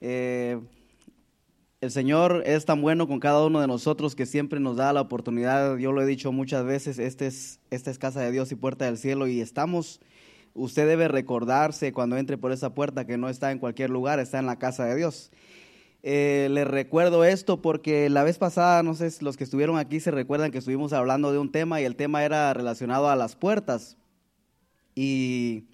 Eh, el Señor es tan bueno con cada uno de nosotros que siempre nos da la oportunidad, yo lo he dicho muchas veces, este es, esta es casa de Dios y puerta del cielo y estamos, usted debe recordarse cuando entre por esa puerta que no está en cualquier lugar, está en la casa de Dios. Eh, le recuerdo esto porque la vez pasada, no sé si los que estuvieron aquí se recuerdan que estuvimos hablando de un tema y el tema era relacionado a las puertas. Y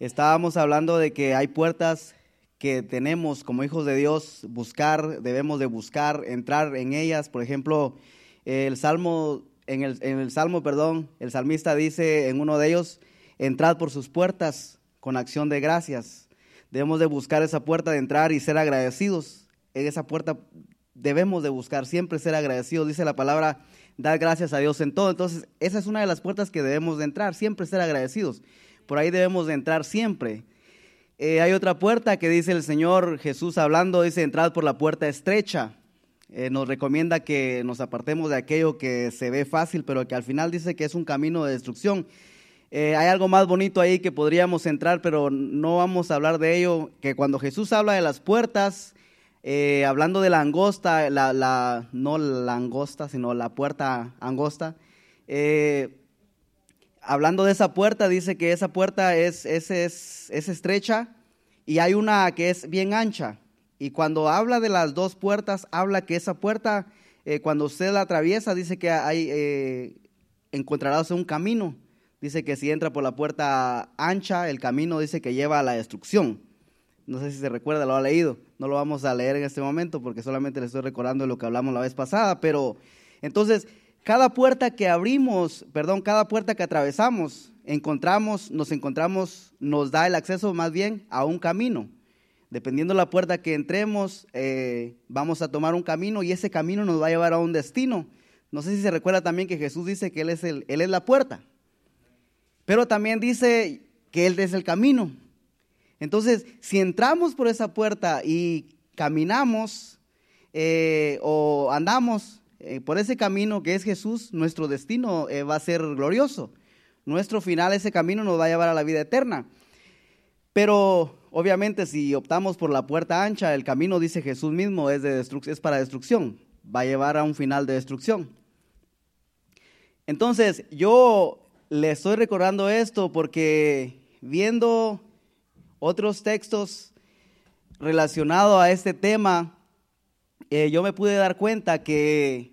estábamos hablando de que hay puertas que tenemos como hijos de Dios buscar, debemos de buscar, entrar en ellas. Por ejemplo, el Salmo, en el, en el Salmo, perdón, el salmista dice en uno de ellos, entrad por sus puertas con acción de gracias. Debemos de buscar esa puerta de entrar y ser agradecidos. En esa puerta debemos de buscar siempre ser agradecidos. Dice la palabra, dar gracias a Dios en todo. Entonces, esa es una de las puertas que debemos de entrar, siempre ser agradecidos. Por ahí debemos de entrar siempre. Eh, hay otra puerta que dice el Señor Jesús hablando, dice, entrad por la puerta estrecha. Eh, nos recomienda que nos apartemos de aquello que se ve fácil, pero que al final dice que es un camino de destrucción. Eh, hay algo más bonito ahí que podríamos entrar, pero no vamos a hablar de ello, que cuando Jesús habla de las puertas, hablando de la angosta, la, la, no la angosta, sino la puerta angosta, hablando de esa puerta, dice que esa puerta es, es, es, estrecha y hay una que es bien ancha. Y cuando habla de las dos puertas, habla que esa puerta, eh, cuando usted la atraviesa, dice que hay, eh, encontrarás un camino. Dice que si entra por la puerta ancha, el camino dice que lleva a la destrucción. No sé si se recuerda, lo ha leído. No lo vamos a leer en este momento porque solamente le estoy recordando lo que hablamos la vez pasada. Pero entonces, cada puerta que abrimos, perdón, cada puerta que atravesamos, encontramos, nos encontramos, nos da el acceso más bien a un camino. Dependiendo de la puerta que entremos, eh, vamos a tomar un camino y ese camino nos va a llevar a un destino. No sé si se recuerda también que Jesús dice que Él es, el, él es la puerta, pero también dice que Él es el camino. Entonces, si entramos por esa puerta y caminamos eh, o andamos eh, por ese camino que es Jesús, nuestro destino eh, va a ser glorioso. Nuestro final, ese camino nos va a llevar a la vida eterna. Pero obviamente si optamos por la puerta ancha, el camino, dice Jesús mismo, es, de es para destrucción. Va a llevar a un final de destrucción. Entonces, yo le estoy recordando esto porque viendo otros textos relacionados a este tema, eh, yo me pude dar cuenta que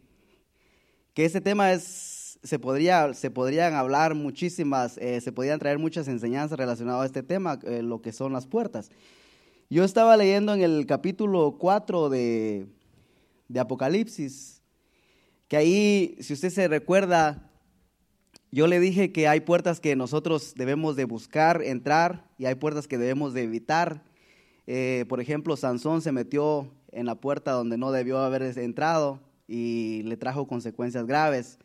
que este tema es, se, podría, se podrían hablar muchísimas, eh, se podrían traer muchas enseñanzas relacionadas a este tema, eh, lo que son las puertas. Yo estaba leyendo en el capítulo 4 de, de Apocalipsis, que ahí, si usted se recuerda, yo le dije que hay puertas que nosotros debemos de buscar entrar y hay puertas que debemos de evitar. Eh, por ejemplo, Sansón se metió en la puerta donde no debió haber entrado y le trajo consecuencias graves.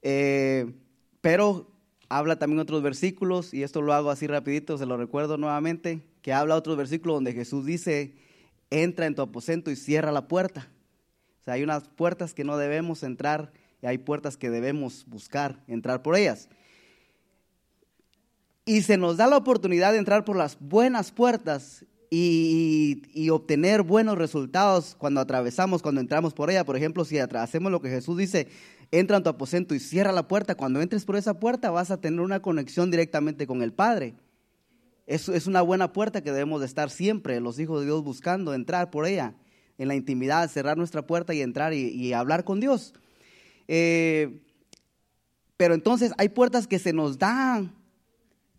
Eh, pero habla también otros versículos, y esto lo hago así rapidito, se lo recuerdo nuevamente, que habla otro versículo donde Jesús dice, entra en tu aposento y cierra la puerta. O sea, hay unas puertas que no debemos entrar y hay puertas que debemos buscar entrar por ellas. Y se nos da la oportunidad de entrar por las buenas puertas y, obtener buenos resultados cuando atravesamos, cuando entramos por ella. Por ejemplo, si hacemos lo que Jesús dice, entra en tu aposento y cierra la puerta, cuando entres por esa puerta vas a tener una conexión directamente con el Padre. Es, es una buena puerta que debemos de estar siempre, los hijos de Dios, buscando entrar por ella, en la intimidad, cerrar nuestra puerta y entrar y, hablar con Dios. Eh, pero entonces hay puertas que se nos dan,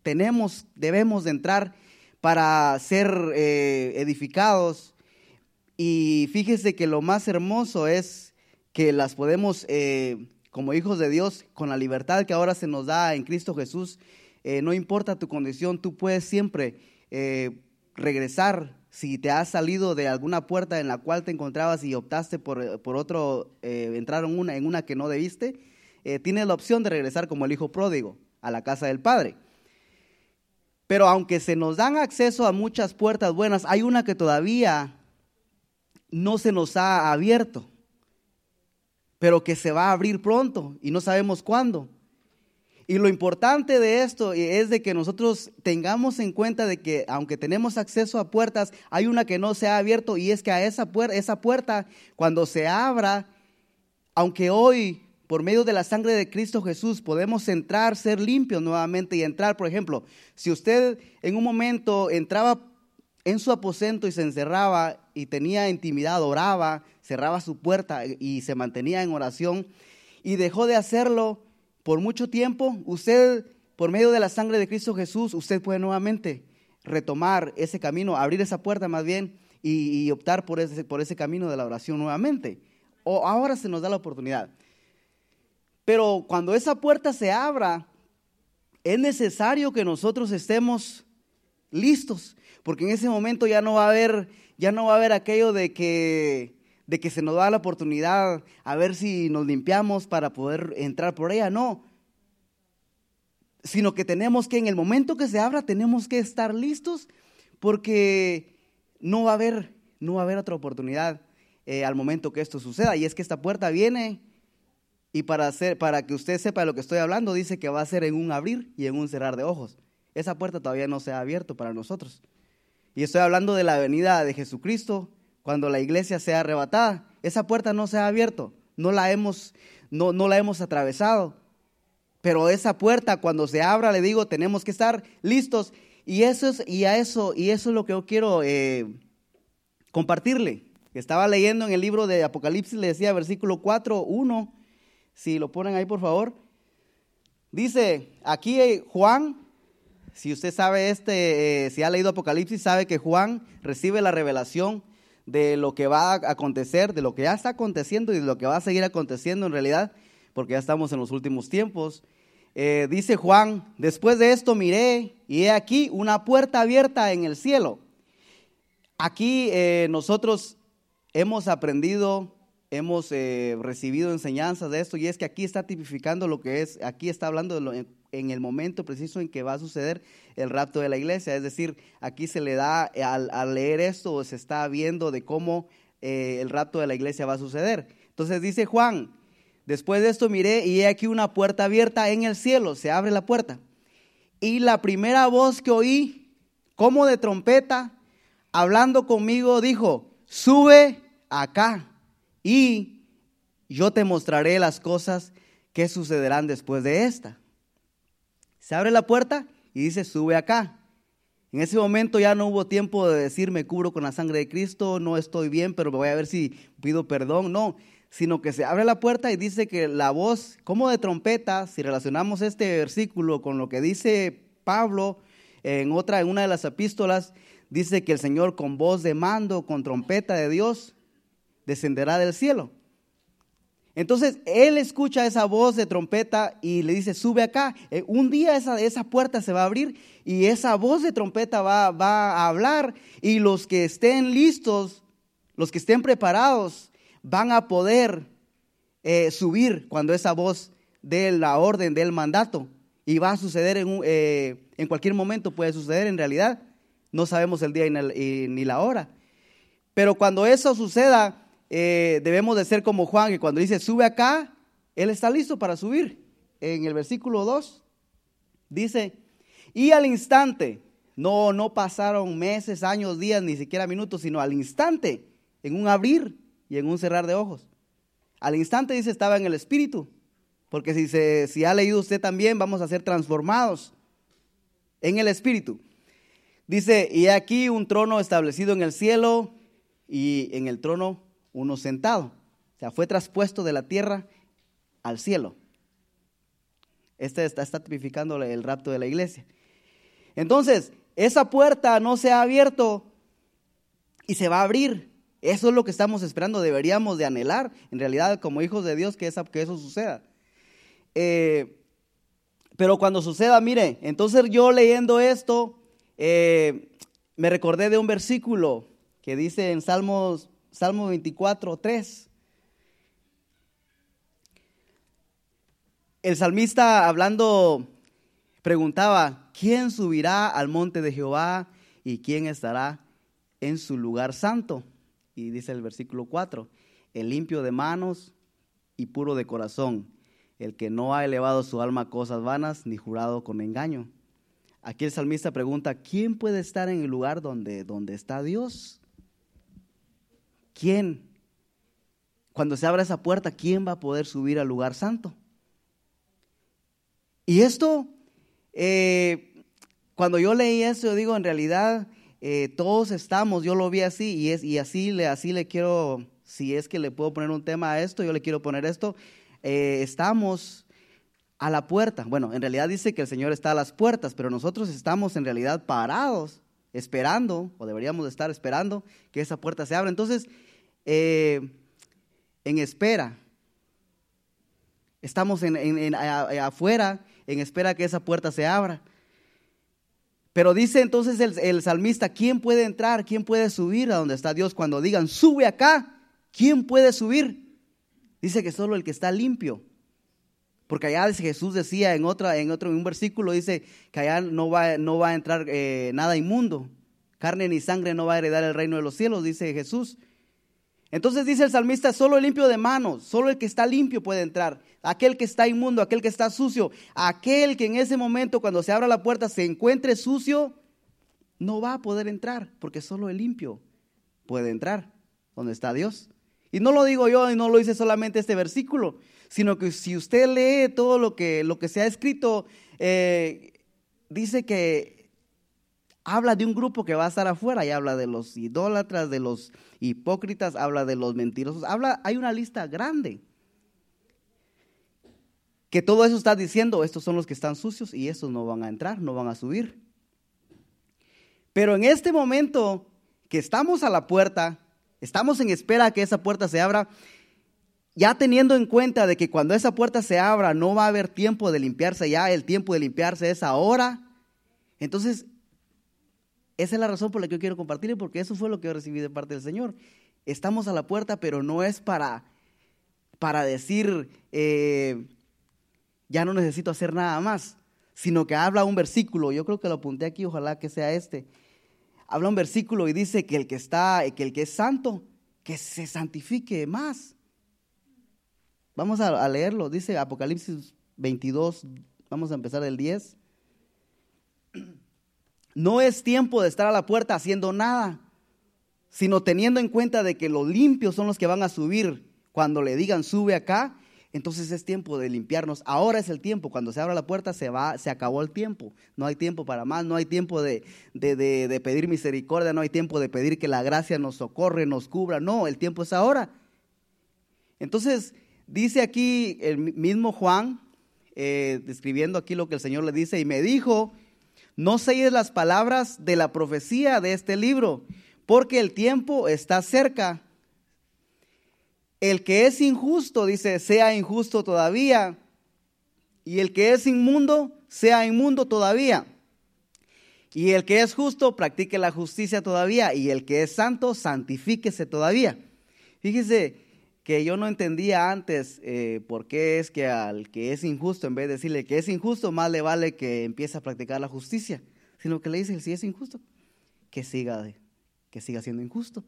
tenemos, debemos de entrar para ser eh, edificados. Y fíjese que lo más hermoso es que las podemos, eh, como hijos de Dios, con la libertad que ahora se nos da en Cristo Jesús, eh, no importa tu condición, tú puedes siempre regresar. Si te has salido de alguna puerta en la cual te encontrabas y optaste por, por otro, entrar en una, en una que no debiste, tienes la opción de regresar como el hijo pródigo a la casa del Padre. Pero aunque se nos dan acceso a muchas puertas buenas, hay una que todavía no se nos ha abierto, pero que se va a abrir pronto y no sabemos cuándo. Y lo importante de esto es de que nosotros tengamos en cuenta de que aunque tenemos acceso a puertas, hay una que no se ha abierto y es que a esa puerta, esa puerta cuando se abra, aunque hoy por medio de la sangre de Cristo Jesús podemos entrar, ser limpios nuevamente y entrar, por ejemplo, si usted en un momento entraba en su aposento y se encerraba y tenía intimidad, oraba, cerraba su puerta y se mantenía en oración y dejó de hacerlo por mucho tiempo, usted, por medio de la sangre de Cristo Jesús, usted puede nuevamente retomar ese camino, abrir esa puerta más bien y, optar por ese, por ese camino de la oración nuevamente. O ahora se nos da la oportunidad. Pero cuando esa puerta se abra, es necesario que nosotros estemos listos, porque en ese momento ya no va a haber, ya no va a haber aquello de que, de que se nos da la oportunidad a ver si nos limpiamos para poder entrar por ella, no. Sino que tenemos que en el momento que se abra tenemos que estar listos porque no va a haber, no va a haber otra oportunidad eh, al momento que esto suceda. Y es que esta puerta viene y para, hacer, para que usted sepa de lo que estoy hablando, dice que va a ser en un abrir y en un cerrar de ojos. Esa puerta todavía no se ha abierto para nosotros. Y estoy hablando de la venida de Jesucristo cuando la iglesia sea arrebatada. Esa puerta no se ha abierto, no la hemos, no, no la hemos atravesado. Pero esa puerta cuando se abra, le digo, tenemos que estar listos. Y eso es, y a eso, y eso es lo que yo quiero eh, compartirle. Estaba leyendo en el libro de Apocalipsis, le decía versículo 4, 1 si lo ponen ahí, por favor. Dice, aquí eh, Juan, si usted sabe este, eh, si ha leído Apocalipsis, sabe que Juan recibe la revelación de lo que va a acontecer, de lo que ya está aconteciendo y de lo que va a seguir aconteciendo en realidad, porque ya estamos en los últimos tiempos. Eh, dice Juan, después de esto miré y he aquí una puerta abierta en el cielo. Aquí nosotros hemos aprendido hemos eh, recibido enseñanzas de esto y es que aquí está tipificando lo que es, aquí está hablando en, el momento preciso en que va a suceder el rapto de la iglesia. Es decir, aquí se le da, al, leer esto, se está viendo de cómo eh, el rapto de la iglesia va a suceder. Entonces dice Juan, después de esto miré y he aquí una puerta abierta en el cielo, se abre la puerta. Y la primera voz que oí, como de trompeta, hablando conmigo, dijo, sube acá y yo te mostraré las cosas que sucederán después de esta. Se abre la puerta y dice, sube acá. En ese momento ya no hubo tiempo de decir, me cubro con la sangre de Cristo, no estoy bien, pero voy a ver si pido perdón. No, sino que se abre la puerta y dice que la voz, como de trompeta, si relacionamos este versículo con lo que dice Pablo en otra, en una de las epístolas, dice que el Señor con voz de mando, con trompeta de Dios, descenderá del cielo. Entonces él escucha esa voz de trompeta y le dice, sube acá. Eh, un día esa, esa puerta se va a abrir y esa voz de trompeta va, va a hablar y los que estén listos, los que estén preparados, van a poder eh, subir cuando esa voz dé la orden, del mandato. Y va a suceder en, eh, en cualquier momento, puede suceder en realidad. No sabemos el día ni la hora. Pero cuando eso suceda, eh, debemos de ser como Juan, que cuando dice sube acá, él está listo para subir. En el versículo 2 dice, y al instante, no, no pasaron meses, años, días, ni siquiera minutos, sino al instante, en un abrir y en un cerrar de ojos. Al instante dice estaba en el espíritu, porque si, se, si ha leído usted también, vamos a ser transformados en el espíritu. Dice, y aquí un trono establecido en el cielo y en el trono uno sentado. O sea, fue traspuesto de la tierra al cielo. Este está, tipificando el rapto de la iglesia. Entonces, esa puerta no se ha abierto y se va a abrir. Eso es lo que estamos esperando, deberíamos de anhelar, en realidad, como hijos de Dios, que, esa, que eso suceda. Eh, pero cuando suceda, mire, entonces yo leyendo esto, eh, me recordé de un versículo que dice en Salmos Salmo 24, 3. El salmista hablando preguntaba, ¿quién subirá al monte de Jehová y quién estará en su lugar santo? Y dice el versículo 4, el limpio de manos y puro de corazón, el que no ha elevado su alma a cosas vanas ni jurado con engaño. Aquí el salmista pregunta, ¿quién puede estar en el lugar donde, donde está Dios? ¿Quién? Cuando se abra esa puerta, ¿quién va a poder subir al lugar santo? Y esto, eh, cuando yo leí eso, yo digo, en realidad eh, todos estamos, yo lo vi así y, así, le, así le quiero, si es que le puedo poner un tema a esto, yo le quiero poner esto, eh, estamos a la puerta. Bueno, en realidad dice que el Señor está a las puertas, pero nosotros estamos en realidad parados, esperando, o deberíamos estar esperando que esa puerta se abra. Entonces, en espera, estamos en, afuera en espera que esa puerta se abra. Pero dice entonces el, salmista, ¿quién puede entrar? ¿Quién puede subir a donde está Dios? Cuando digan, sube acá, ¿quién puede subir? Dice que solo el que está limpio. Porque allá Jesús decía en, otra, en otro un versículo, dice que allá no va, no va a entrar eh, nada inmundo. Carne ni sangre no va a heredar el reino de los cielos, dice Jesús. Entonces dice el salmista, solo el limpio de manos, solo el que está limpio puede entrar. Aquel que está inmundo, aquel que está sucio, aquel que en ese momento cuando se abra la puerta se encuentre sucio, no va a poder entrar, porque solo el limpio puede entrar donde está Dios. Y no lo digo yo y no lo dice solamente este versículo, sino que si usted lee todo lo que, lo que se ha escrito, eh, dice que habla de un grupo que va a estar afuera y habla de los idólatras, de los hipócritas, habla de los mentirosos, habla, hay una lista grande. Que todo eso está diciendo, estos son los que están sucios y estos no van a entrar, no van a subir. Pero en este momento que estamos a la puerta, estamos en espera que esa puerta se abra, ya teniendo en cuenta de que cuando esa puerta se abra no va a haber tiempo de limpiarse ya, el tiempo de limpiarse es ahora. Entonces esa es la razón por la que yo quiero compartir, porque eso fue lo que yo recibí de parte del Señor. Estamos a la puerta, pero no es para, para decir, eh, ya no necesito hacer nada más, sino que habla un versículo, yo creo que lo apunté aquí, ojalá que sea este. Habla un versículo y dice que el que está, que el que es santo, que se santifique más. Vamos a, leerlo, dice Apocalipsis 22, vamos a empezar del 10. No es tiempo de estar a la puerta haciendo nada, sino teniendo en cuenta de que los limpios son los que van a subir. Cuando le digan sube acá, entonces es tiempo de limpiarnos. Ahora es el tiempo. Cuando se abra la puerta se va, se acabó el tiempo. No hay tiempo para más, no hay tiempo de, de pedir misericordia, no hay tiempo de pedir que la gracia nos socorre, nos cubra. No, el tiempo es ahora. Entonces, dice aquí el mismo Juan, eh, describiendo aquí lo que el Señor le dice, y me dijo, no selles las palabras de la profecía de este libro, porque el tiempo está cerca. El que es injusto, dice, sea injusto todavía. Y el que es inmundo, sea inmundo todavía. Y el que es justo, practique la justicia todavía. Y el que es santo, santifíquese todavía. Fíjese, que yo no entendía antes eh, por qué es que al que es injusto, en vez de decirle que es injusto, más le vale que empiece a practicar la justicia, sino que le dice, si es injusto, que siga, que siga siendo injusto.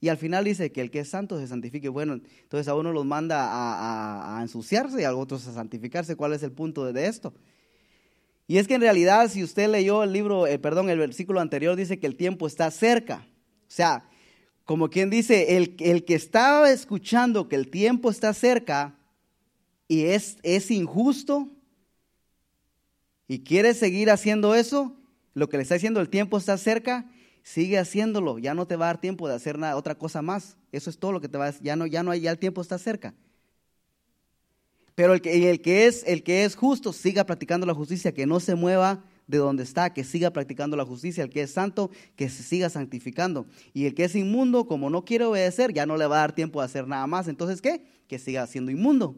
Y al final dice que el que es santo se santifique. Bueno, entonces a uno los manda a, ensuciarse y a otros a santificarse. ¿Cuál es el punto de esto? Y es que en realidad, si usted leyó el libro, eh, perdón, el versículo anterior dice que el tiempo está cerca. O sea, como quien dice, el, el, que estaba escuchando que el tiempo está cerca y es, es injusto y quiere seguir haciendo eso, lo que le está diciendo el tiempo está cerca, sigue haciéndolo, ya no te va a dar tiempo de hacer nada, otra cosa más. Eso es todo lo que te va a ya no ya no hay ya el tiempo está cerca. Pero el que, el que es el que es justo siga practicando la justicia, que no se mueva de donde está, que siga practicando la justicia, el que es santo, que se siga santificando. Y el que es inmundo, como no quiere obedecer, ya no le va a dar tiempo de hacer nada más. Entonces, ¿qué? Que siga siendo inmundo.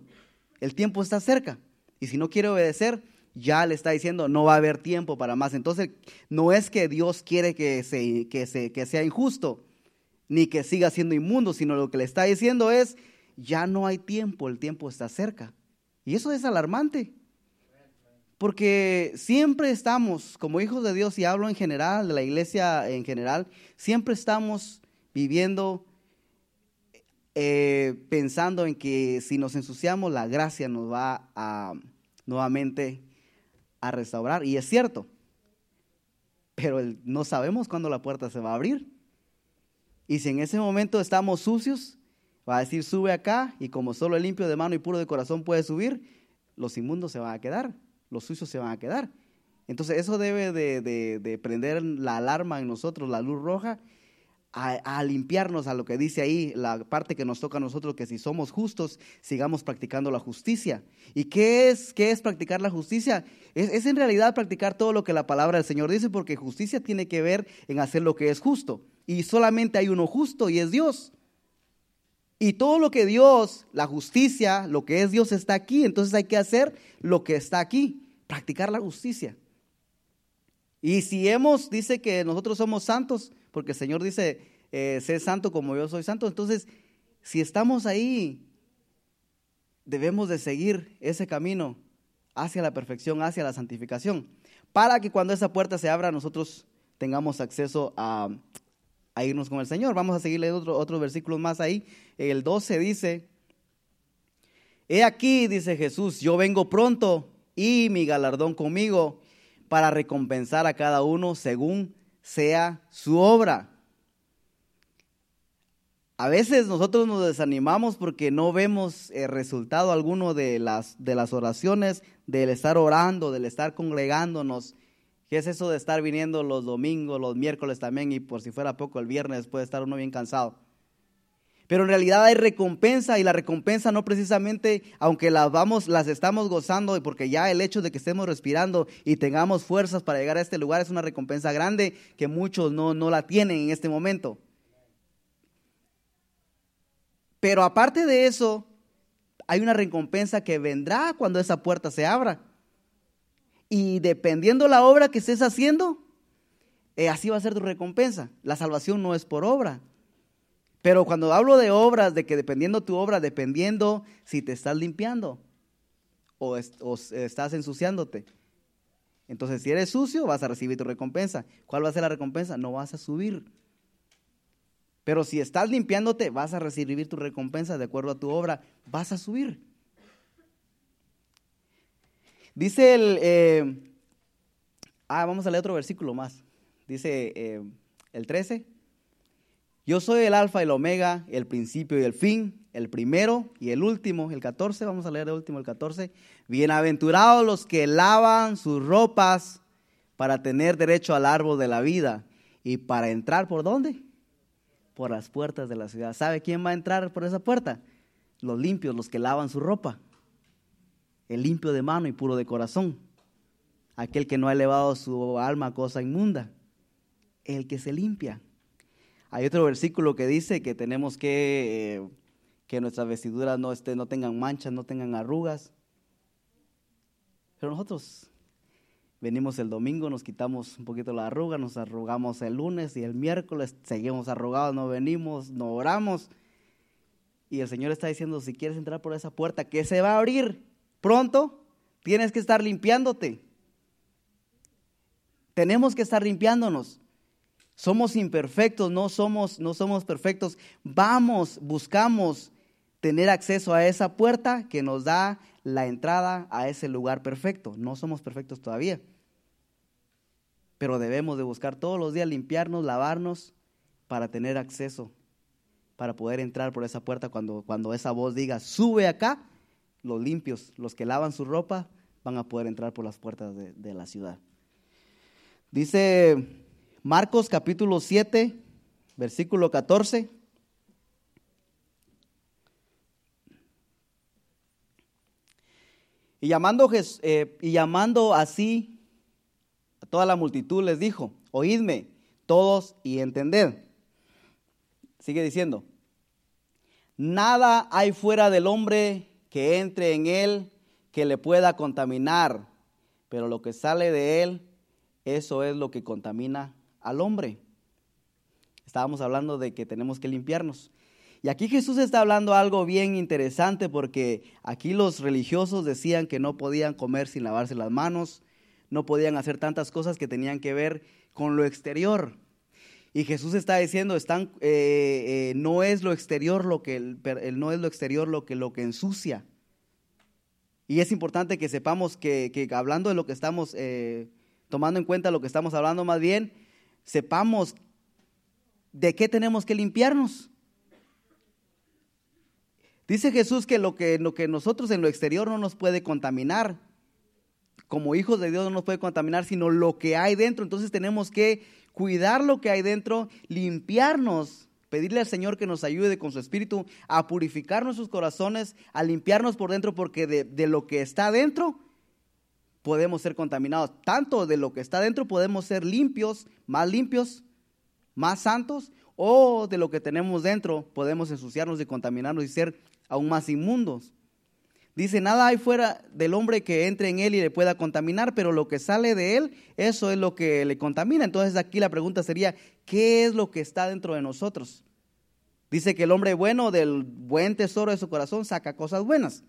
El tiempo está cerca. Y si no quiere obedecer, ya le está diciendo, no va a haber tiempo para más. Entonces, no es que Dios quiere que, se, que, se, que sea injusto, ni que siga siendo inmundo, sino lo que le está diciendo es, ya no hay tiempo, el tiempo está cerca. Y eso es alarmante. Porque siempre estamos, como hijos de Dios, y hablo en general, de la iglesia en general, siempre estamos viviendo eh, pensando en que si nos ensuciamos, la gracia nos va a nuevamente a restaurar. Y es cierto, pero no sabemos cuándo la puerta se va a abrir. Y si en ese momento estamos sucios, va a decir, sube acá, y como solo el limpio de mano y puro de corazón puede subir, los inmundos se van a quedar, los sucios se van a quedar. Entonces eso debe de prender la alarma en nosotros, la luz roja, a, limpiarnos a lo que dice ahí, la parte que nos toca a nosotros, que si somos justos, sigamos practicando la justicia. ¿Y qué es, qué es practicar la justicia? Es, es en realidad practicar todo lo que la palabra del Señor dice, porque justicia tiene que ver en hacer lo que es justo. Y solamente hay uno justo y es Dios. Y todo lo que Dios, la justicia, lo que es Dios está aquí, entonces hay que hacer lo que está aquí, practicar la justicia. Y si hemos, dice que nosotros somos santos, porque el Señor dice, eh, sé santo como yo soy santo. Entonces, si estamos ahí, debemos de seguir ese camino hacia la perfección, hacia la santificación, para que cuando esa puerta se abra nosotros tengamos acceso a, irnos con el Señor. Vamos a seguirle otro, otros versículos más ahí. El 12 dice, He aquí, dice Jesús, yo vengo pronto y mi galardón conmigo para recompensar a cada uno según sea su obra. A veces nosotros nos desanimamos porque no vemos el resultado alguno de las, de las oraciones, del estar orando, del estar congregándonos. ¿Qué es eso de estar viniendo los domingos, los miércoles también y por si fuera poco el viernes puede estar uno bien cansado? Pero en realidad hay recompensa y la recompensa no precisamente, aunque las vamos, las estamos gozando, porque ya el hecho de que estemos respirando y tengamos fuerzas para llegar a este lugar es una recompensa grande que muchos no, no la tienen en este momento. Pero aparte de eso, hay una recompensa que vendrá cuando esa puerta se abra. Y dependiendo la obra que estés haciendo, eh, así va a ser tu recompensa. La salvación no es por obra, pero cuando hablo de obras, de que dependiendo tu obra, dependiendo si te estás limpiando o, estás ensuciándote. Entonces, si eres sucio, vas a recibir tu recompensa. ¿Cuál va a ser la recompensa? No vas a subir. Pero si estás limpiándote, vas a recibir tu recompensa de acuerdo a tu obra, vas a subir. Dice el... Eh, ah, vamos a leer otro versículo más. Dice eh, el 13. Yo soy el alfa y el omega, el principio y el fin, el primero y el último, el 14, vamos a leer el último, el 14. Bienaventurados los que lavan sus ropas para tener derecho al árbol de la vida y para entrar por dónde? Por las puertas de la ciudad. ¿Sabe quién va a entrar por esa puerta? Los limpios, los que lavan su ropa. El limpio de mano y puro de corazón. Aquel que no ha elevado su alma a cosa inmunda. El que se limpia. Hay otro versículo que dice que tenemos que, eh, que nuestras vestiduras no, no tengan manchas, no tengan arrugas. Pero nosotros venimos el domingo, nos quitamos un poquito la arruga, nos arrugamos el lunes y el miércoles seguimos arrugados, no venimos, no oramos. Y el Señor está diciendo, si quieres entrar por esa puerta que se va a abrir pronto, tienes que estar limpiándote. Tenemos que estar limpiándonos. Somos imperfectos, no somos, no somos perfectos. Vamos, buscamos tener acceso a esa puerta que nos da la entrada a ese lugar perfecto. No somos perfectos todavía. Pero debemos de buscar todos los días limpiarnos, lavarnos para tener acceso, para poder entrar por esa puerta cuando, cuando esa voz diga, sube acá, los limpios, los que lavan su ropa, van a poder entrar por las puertas de, la ciudad. Dice Marcos capítulo 7, versículo 14. Y llamando, eh, y llamando así a toda la multitud les dijo, oídme todos y entended. Sigue diciendo, nada hay fuera del hombre que entre en él que le pueda contaminar, pero lo que sale de él, eso es lo que contamina al hombre. Estábamos hablando de que tenemos que limpiarnos. Y aquí Jesús está hablando algo bien interesante porque aquí los religiosos decían que no podían comer sin lavarse las manos, no podían hacer tantas cosas que tenían que ver con lo exterior. Y Jesús está diciendo, están, eh, eh, no es lo exterior lo que el, no es lo exterior lo que lo que ensucia. Y es importante que sepamos que, que hablando de lo que estamos eh, tomando en cuenta lo que estamos hablando, más bien sepamos de qué tenemos que limpiarnos. Dice Jesús que lo que, lo que nosotros en lo exterior no nos puede contaminar, como hijos de Dios no nos puede contaminar, sino lo que hay dentro. Entonces tenemos que cuidar lo que hay dentro, limpiarnos, pedirle al Señor que nos ayude con su espíritu a purificar nuestros corazones, a limpiarnos por dentro, porque de, de lo que está dentro podemos ser contaminados. Tanto de lo que está dentro podemos ser limpios, más limpios, más santos, o de lo que tenemos dentro podemos ensuciarnos y contaminarnos y ser aún más inmundos. Dice, nada hay fuera del hombre que entre en él y le pueda contaminar, pero lo que sale de él, eso es lo que le contamina. Entonces aquí la pregunta sería, ¿qué es lo que está dentro de nosotros? Dice que el hombre bueno del buen tesoro de su corazón saca cosas buenas.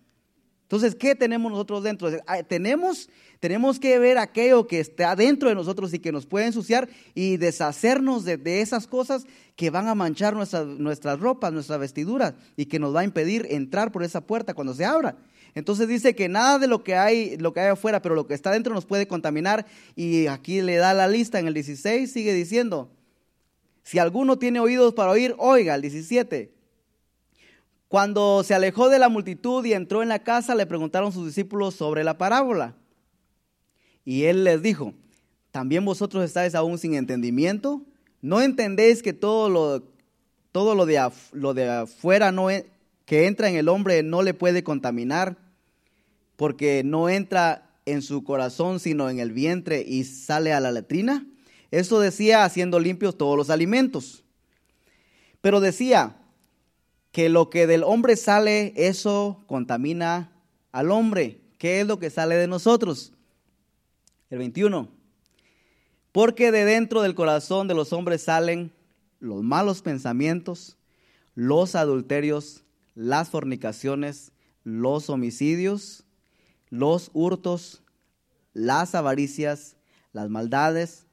Entonces, ¿qué tenemos nosotros dentro? Ah, tenemos, tenemos que ver aquello que está dentro de nosotros y que nos puede ensuciar y deshacernos de, esas cosas que van a manchar nuestras ropas, nuestras vestiduras y que nos va a impedir entrar por esa puerta cuando se abra. Entonces dice que nada de lo que hay, lo que hay afuera, pero lo que está dentro nos puede contaminar. Y aquí le da la lista en el 16, sigue diciendo, si alguno tiene oídos para oír, oiga, el 17. Cuando se alejó de la multitud y entró en la casa, le preguntaron sus discípulos sobre la parábola. Y él les dijo, ¿también vosotros estáis aún sin entendimiento? ¿No entendéis que todo lo, todo lo, de, lo de afuera no, e, que entra en el hombre no le puede contaminar? Porque no entra en su corazón, sino en el vientre y sale a la letrina. Eso decía haciendo limpios todos los alimentos. Pero decía, que lo que del hombre sale, eso contamina al hombre. ¿Qué es lo que sale de nosotros? El 21. Porque de dentro del corazón de los hombres salen los malos pensamientos, los adulterios, las fornicaciones, los homicidios, los hurtos, las avaricias, las maldades,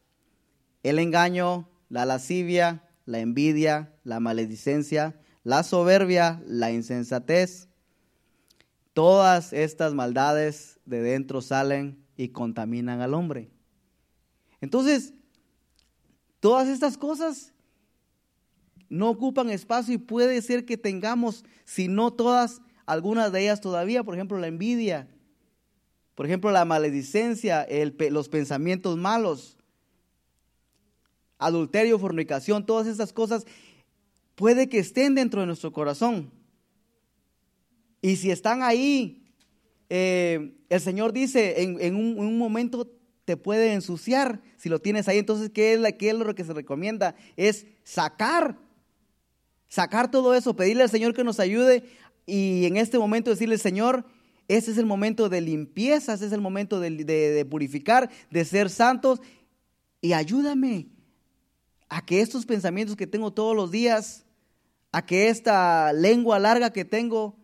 el engaño, la lascivia, la envidia, la maledicencia, la soberbia, la insensatez. Todas estas maldades de dentro salen y contaminan al hombre. Entonces, todas estas cosas no ocupan espacio y puede ser que tengamos, si no todas, algunas de ellas todavía, por ejemplo, la envidia, por ejemplo, la maledicencia, los pensamientos malos, adulterio, fornicación, todas estas cosas puede que estén dentro de nuestro corazón. Y si están ahí, eh, el Señor dice, en, un, momento te puede ensuciar si lo tienes ahí. Entonces, ¿qué es, ¿qué es lo que se recomienda? Es sacar, sacar todo eso, pedirle al Señor que nos ayude y en este momento decirle, Señor, ese es el momento de limpieza, ese es el momento de purificar, de ser santos y ayúdame a que estos pensamientos que tengo todos los días, a que esta lengua larga que tengo,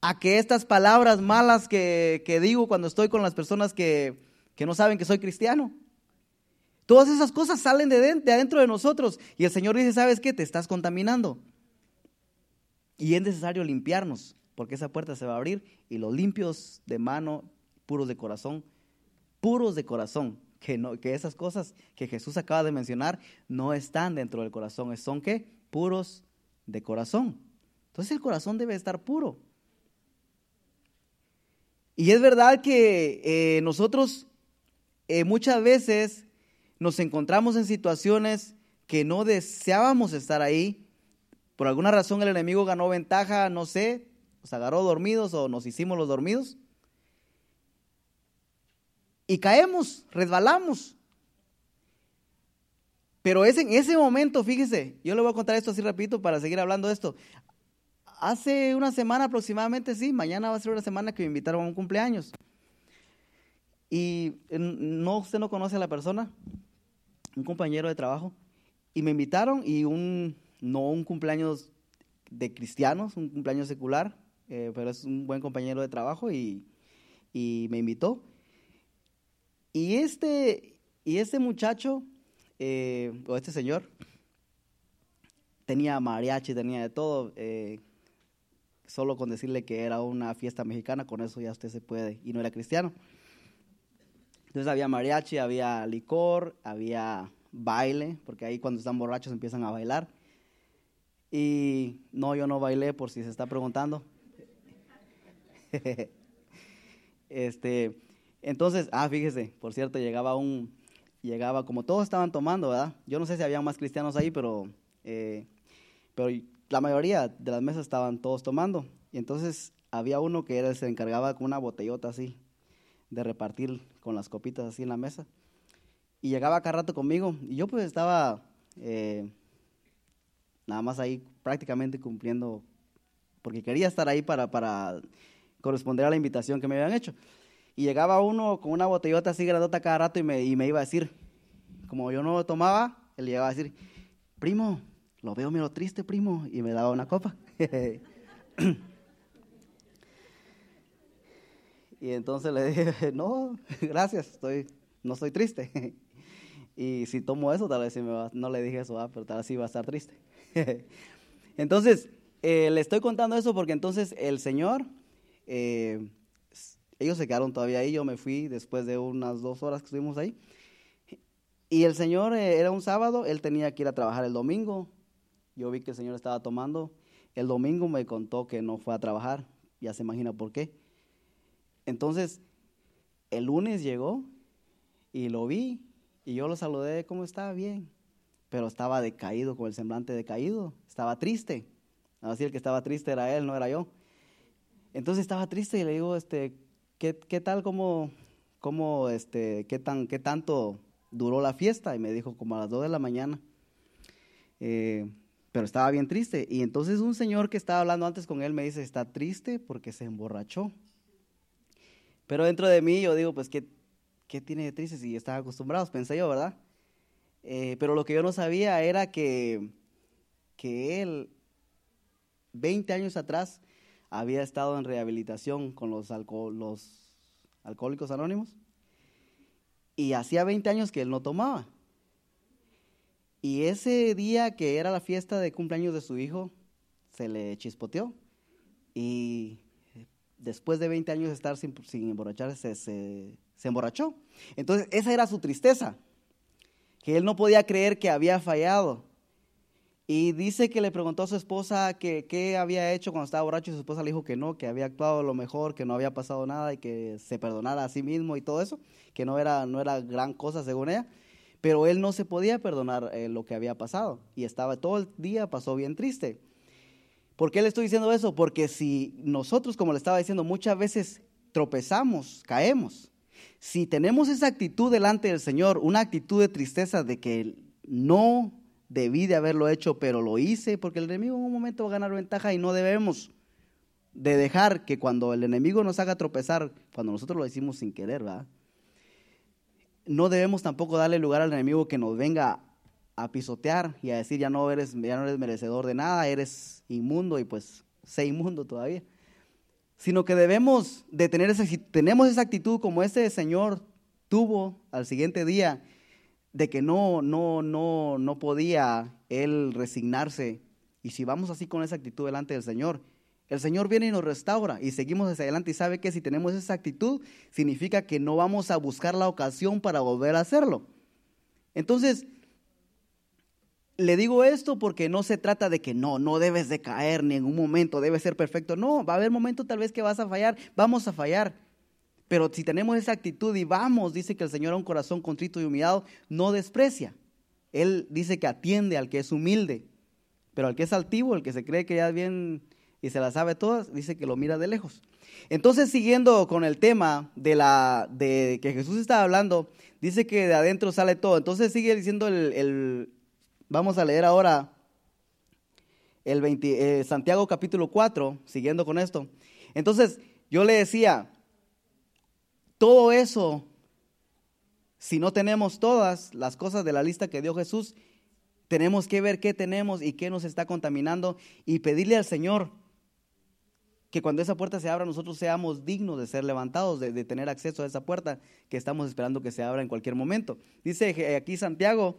a que estas palabras malas que, digo cuando estoy con las personas que, no saben que soy cristiano. Todas esas cosas salen de, de adentro de nosotros. Y el Señor dice, ¿sabes qué? Te estás contaminando. Y es necesario limpiarnos, porque esa puerta se va a abrir y los limpios de mano, puros de corazón, puros de corazón, que, no, que esas cosas que Jesús acaba de mencionar no están dentro del corazón, son qué? Puros de corazón. Entonces el corazón debe estar puro. Y es verdad que eh, nosotros eh, muchas veces nos encontramos en situaciones que no deseábamos estar ahí. Por alguna razón el enemigo ganó ventaja, no sé, nos agarró dormidos o nos hicimos los dormidos. Y caemos, resbalamos. Pero es en ese momento, fíjese, yo le voy a contar esto así rapidito para seguir hablando de esto. Hace una semana aproximadamente, sí, mañana va a ser una semana que me invitaron a un cumpleaños. Y no, usted no conoce a la persona, un compañero de trabajo, y me invitaron y un, no un cumpleaños de cristianos, un cumpleaños secular, eh, pero es un buen compañero de trabajo y, y me invitó. Y este, y este muchacho eh, o este señor, tenía mariachi, tenía de todo. Eh, solo con decirle que era una fiesta mexicana, con eso ya usted se puede, y no era cristiano. Entonces había mariachi, había licor, había baile, porque ahí cuando están borrachos empiezan a bailar. Y no, yo no bailé por si se está preguntando. este, entonces, ah, fíjese, por cierto, llegaba un, llegaba, como todos estaban tomando, ¿verdad? Yo no sé si había más cristianos ahí, pero, eh, pero la mayoría de las mesas estaban todos tomando. Y entonces había uno que era, se encargaba con una botellota así, de repartir con las copitas así en la mesa. Y llegaba cada rato conmigo. Y yo pues estaba eh, nada más ahí prácticamente cumpliendo, porque quería estar ahí para, para corresponder a la invitación que me habían hecho. Y llegaba uno con una botellota así grandota cada rato y me, y me iba a decir, como yo no tomaba, él llegaba a decir, primo, lo veo medio triste, primo, y me daba una copa. y entonces le dije, no, gracias, estoy, no estoy triste. y si tomo eso, tal vez si me va, no le dije eso, ah, pero tal vez sí va a estar triste. entonces, eh, le estoy contando eso porque entonces el Señor, eh, ellos se quedaron todavía ahí, yo me fui después de unas dos horas que estuvimos ahí. Y el Señor eh, era un sábado, él tenía que ir a trabajar el domingo. Yo vi que el Señor estaba tomando. El domingo me contó que no fue a trabajar, ya se imagina por qué. Entonces, el lunes llegó y lo vi y yo lo saludé, ¿cómo estaba? Bien. Pero estaba decaído, con el semblante decaído, estaba triste. Así el que estaba triste era él, no era yo. Entonces estaba triste y le digo, este, ¿qué, qué tal, cómo, cómo, este, qué, tan, qué tanto duró la fiesta? Y me dijo, como a las 2 de la mañana. Eh, pero estaba bien triste. Y entonces un señor que estaba hablando antes con él me dice, está triste porque se emborrachó. Pero dentro de mí yo digo, pues, ¿qué, qué tiene de triste si están acostumbrados? Pensé yo, ¿verdad? Eh, pero lo que yo no sabía era que, que él, 20 años atrás, había estado en rehabilitación con los, los alcohólicos anónimos. Y hacía 20 años que él no tomaba. Y ese día que era la fiesta de cumpleaños de su hijo, se le chispoteó. Y después de 20 años de estar sin, emborracharse, se, emborrachó. Entonces, esa era su tristeza, que él no podía creer que había fallado. Y dice que le preguntó a su esposa que qué había hecho cuando estaba borracho y su esposa le dijo que no, que había actuado lo mejor, que no había pasado nada y que se perdonara a sí mismo y todo eso, que no era, no era gran cosa según ella. Pero él no se podía perdonar eh, lo que había pasado y estaba todo el día, pasó bien triste. ¿Por qué le estoy diciendo eso? Porque si nosotros, como le estaba diciendo, muchas veces tropezamos, caemos, si tenemos esa actitud delante del Señor, una actitud de tristeza de que no debí de haberlo hecho, pero lo hice, porque el enemigo en un momento va a ganar ventaja y no debemos de dejar que cuando el enemigo nos haga tropezar, cuando nosotros lo hicimos sin querer, ¿verdad? No debemos tampoco darle lugar al enemigo que nos venga a pisotear y a decir ya no eres, ya no eres merecedor de nada, eres inmundo y pues sé inmundo todavía. Sino que debemos de tener esa, tenemos esa actitud como este Señor tuvo al siguiente día, de que no, no, no, no podía él resignarse. Y si vamos así con esa actitud delante del Señor, el Señor viene y nos restaura y seguimos hacia adelante y sabe que si tenemos esa actitud, significa que no vamos a buscar la ocasión para volver a hacerlo. Entonces, le digo esto porque no se trata de que no, no debes de caer ni en un momento, debes ser perfecto. No, va a haber momentos tal vez que vas a fallar, vamos a fallar. Pero si tenemos esa actitud y vamos, dice que el Señor a un corazón contrito y humillado no desprecia. Él dice que atiende al que es humilde, pero al que es altivo, el que se cree que ya es bien y se la sabe todas, dice que lo mira de lejos. Entonces, siguiendo con el tema de la de que Jesús está hablando, dice que de adentro sale todo. Entonces sigue diciendo el Vamos a leer ahora el eh, Santiago capítulo 4, siguiendo con esto. Entonces, yo le decía, todo eso, si no tenemos todas las cosas de la lista que dio Jesús, tenemos que ver qué tenemos y qué nos está contaminando y pedirle al Señor que cuando esa puerta se abra nosotros seamos dignos de ser levantados, de, de, tener acceso a esa puerta que estamos esperando que se abra en cualquier momento. Dice aquí Santiago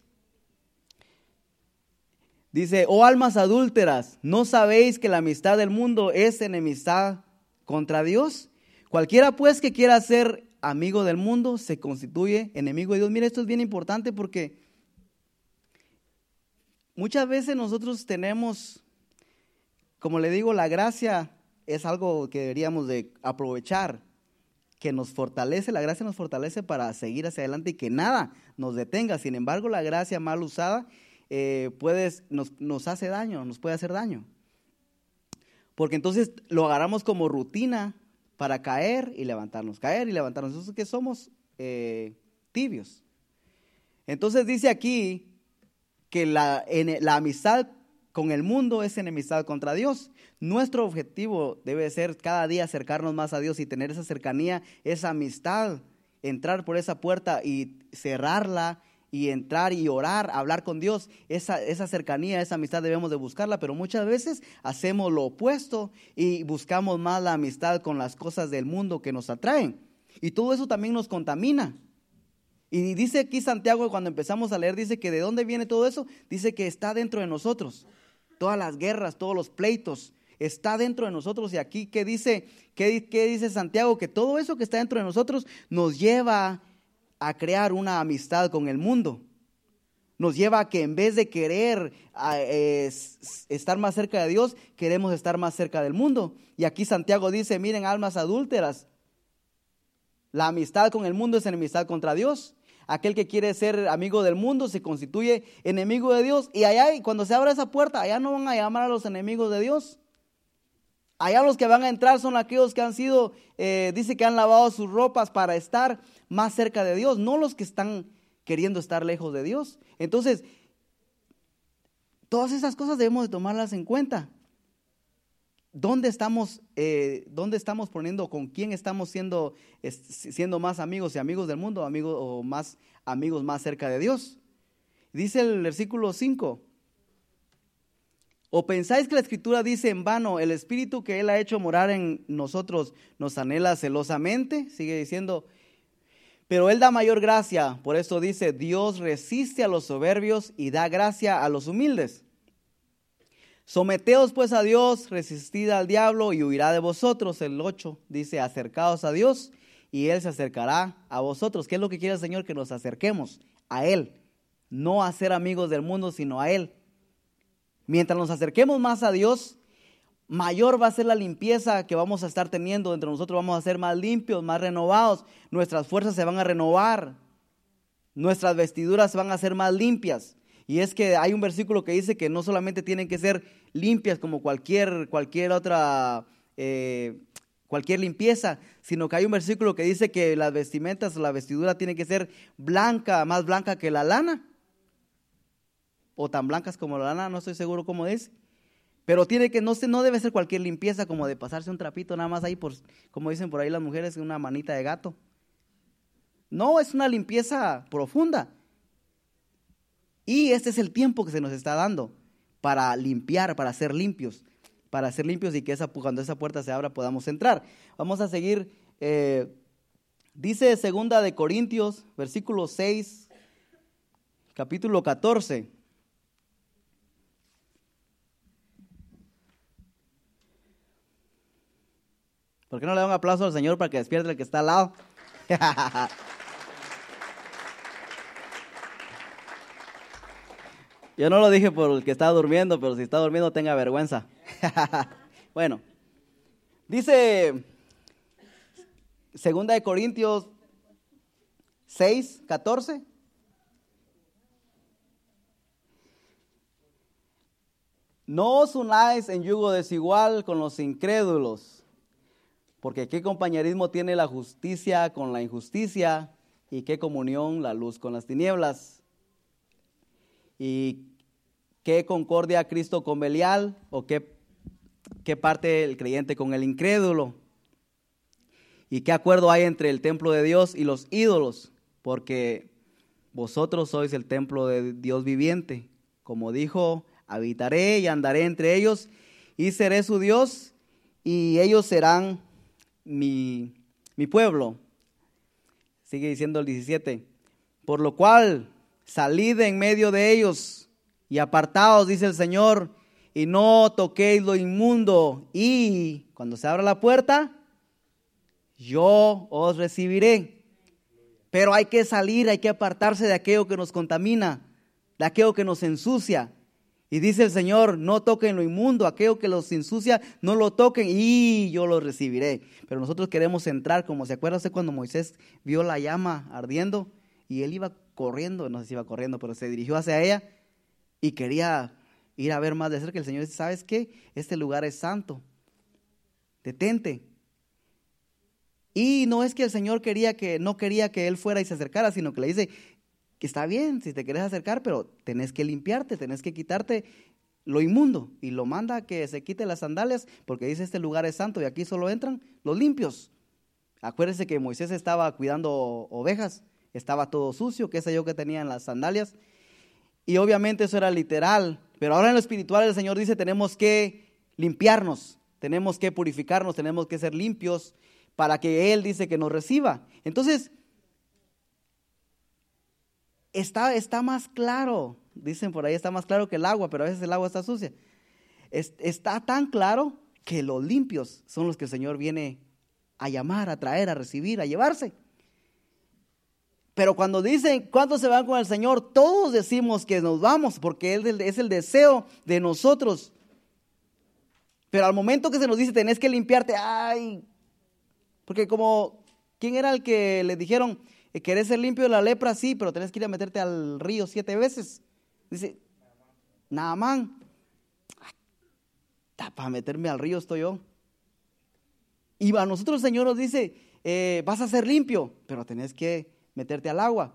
Dice, oh almas adúlteras, ¿no sabéis que la amistad del mundo es enemistad contra Dios? Cualquiera pues que quiera ser amigo del mundo se constituye enemigo de Dios. Mira, esto es bien importante porque muchas veces nosotros tenemos, como le digo, la gracia es algo que deberíamos de aprovechar, que nos fortalece, la gracia nos fortalece para seguir hacia adelante y que nada nos detenga. Sin embargo, la gracia mal usada eh, nos, nos hace daño, nos puede hacer daño. Porque entonces lo agarramos como rutina para caer y levantarnos, caer y levantarnos. Eso es que somos eh, tibios. Entonces dice aquí que la, la amistad con el mundo es enemistad contra Dios. Nuestro objetivo debe ser cada día acercarnos más a Dios y tener esa cercanía, esa amistad, entrar por esa puerta y cerrarla y entrar y orar, hablar con Dios, esa, esa cercanía, esa amistad debemos de buscarla, pero muchas veces hacemos lo opuesto y buscamos más la amistad con las cosas del mundo que nos atraen. Y todo eso también nos contamina. Y dice aquí Santiago, cuando empezamos a leer, dice que de dónde viene todo eso, dice que está dentro de nosotros. Todas las guerras, todos los pleitos, está dentro de nosotros. Y aquí, ¿qué dice, qué, qué dice Santiago? Que todo eso que está dentro de nosotros nos lleva a crear una amistad con el mundo. Nos lleva a que en vez de querer estar más cerca de Dios, queremos estar más cerca del mundo. Y aquí Santiago dice, miren, almas adúlteras, la amistad con el mundo es enemistad contra Dios. Aquel que quiere ser amigo del mundo se constituye enemigo de Dios. Y allá, cuando se abra esa puerta, allá no van a llamar a los enemigos de Dios. Allá los que van a entrar son aquellos que han sido, eh, dice que han lavado sus ropas para estar más cerca de Dios, no los que están queriendo estar lejos de Dios. Entonces, todas esas cosas debemos de tomarlas en cuenta. ¿Dónde estamos, eh, ¿Dónde estamos poniendo, con quién estamos siendo, siendo más amigos y amigos del mundo, amigos o más amigos más cerca de Dios? Dice el versículo 5. ¿O pensáis que la escritura dice en vano, el espíritu que Él ha hecho morar en nosotros nos anhela celosamente? Sigue diciendo, pero Él da mayor gracia. Por eso dice, Dios resiste a los soberbios y da gracia a los humildes. Someteos pues a Dios, resistid al diablo y huirá de vosotros. El 8 dice, acercaos a Dios y Él se acercará a vosotros. ¿Qué es lo que quiere el Señor? Que nos acerquemos a Él. No a ser amigos del mundo, sino a Él. Mientras nos acerquemos más a Dios, mayor va a ser la limpieza que vamos a estar teniendo entre nosotros. Vamos a ser más limpios, más renovados. Nuestras fuerzas se van a renovar. Nuestras vestiduras van a ser más limpias. Y es que hay un versículo que dice que no solamente tienen que ser limpias como cualquier, cualquier otra, eh, cualquier limpieza, sino que hay un versículo que dice que las vestimentas, la vestidura tiene que ser blanca, más blanca que la lana. O tan blancas como la lana, no estoy seguro cómo es. Pero tiene que, no, no debe ser cualquier limpieza como de pasarse un trapito nada más ahí, por, como dicen por ahí las mujeres, una manita de gato. No, es una limpieza profunda. Y este es el tiempo que se nos está dando para limpiar, para ser limpios, para ser limpios y que esa, cuando esa puerta se abra podamos entrar. Vamos a seguir. Eh, dice segunda de Corintios, versículo 6, capítulo 14. ¿Por qué no le da un aplauso al Señor para que despierte el que está al lado? Yo no lo dije por el que está durmiendo, pero si está durmiendo tenga vergüenza. bueno, dice Segunda de Corintios 6, 14. No os unáis en yugo desigual con los incrédulos. Porque qué compañerismo tiene la justicia con la injusticia y qué comunión la luz con las tinieblas. Y qué concordia Cristo con Belial o qué qué parte el creyente con el incrédulo. ¿Y qué acuerdo hay entre el templo de Dios y los ídolos? Porque vosotros sois el templo de Dios viviente. Como dijo, habitaré y andaré entre ellos y seré su Dios y ellos serán mi, mi pueblo. Sigue diciendo el 17. Por lo cual, salid en medio de ellos y apartaos, dice el Señor, y no toquéis lo inmundo. Y cuando se abra la puerta, yo os recibiré. Pero hay que salir, hay que apartarse de aquello que nos contamina, de aquello que nos ensucia. Y dice el Señor, no toquen lo inmundo, aquello que los ensucia, no lo toquen y yo lo recibiré. Pero nosotros queremos entrar, como se acuerda usted cuando Moisés vio la llama ardiendo y él iba corriendo, no sé si iba corriendo, pero se dirigió hacia ella y quería ir a ver más de cerca. El Señor dice, ¿sabes qué? Este lugar es santo. Detente. Y no es que el Señor quería que, no quería que él fuera y se acercara, sino que le dice que está bien si te quieres acercar, pero tenés que limpiarte, tenés que quitarte lo inmundo. Y lo manda a que se quite las sandalias, porque dice este lugar es santo y aquí solo entran los limpios. Acuérdese que Moisés estaba cuidando ovejas, estaba todo sucio, qué sé yo que tenía en las sandalias. Y obviamente eso era literal, pero ahora en lo espiritual el Señor dice tenemos que limpiarnos, tenemos que purificarnos, tenemos que ser limpios para que Él dice que nos reciba. Entonces, está, está más claro, dicen por ahí, está más claro que el agua, pero a veces el agua está sucia. está tan claro que los limpios son los que el Señor viene a llamar, a traer, a recibir, a llevarse. Pero cuando dicen cuántos se van con el Señor, todos decimos que nos vamos porque Él es el deseo de nosotros. Pero al momento que se nos dice tenés que limpiarte, ay, porque como, ¿quién era el que le dijeron, querés ser limpio de la lepra? Sí, pero tenés que ir a meterte al río siete veces. Dice, Naamán, para meterme al río estoy yo. Y a nosotros el Señor nos dice, eh, vas a ser limpio, pero tenés que meterte al agua.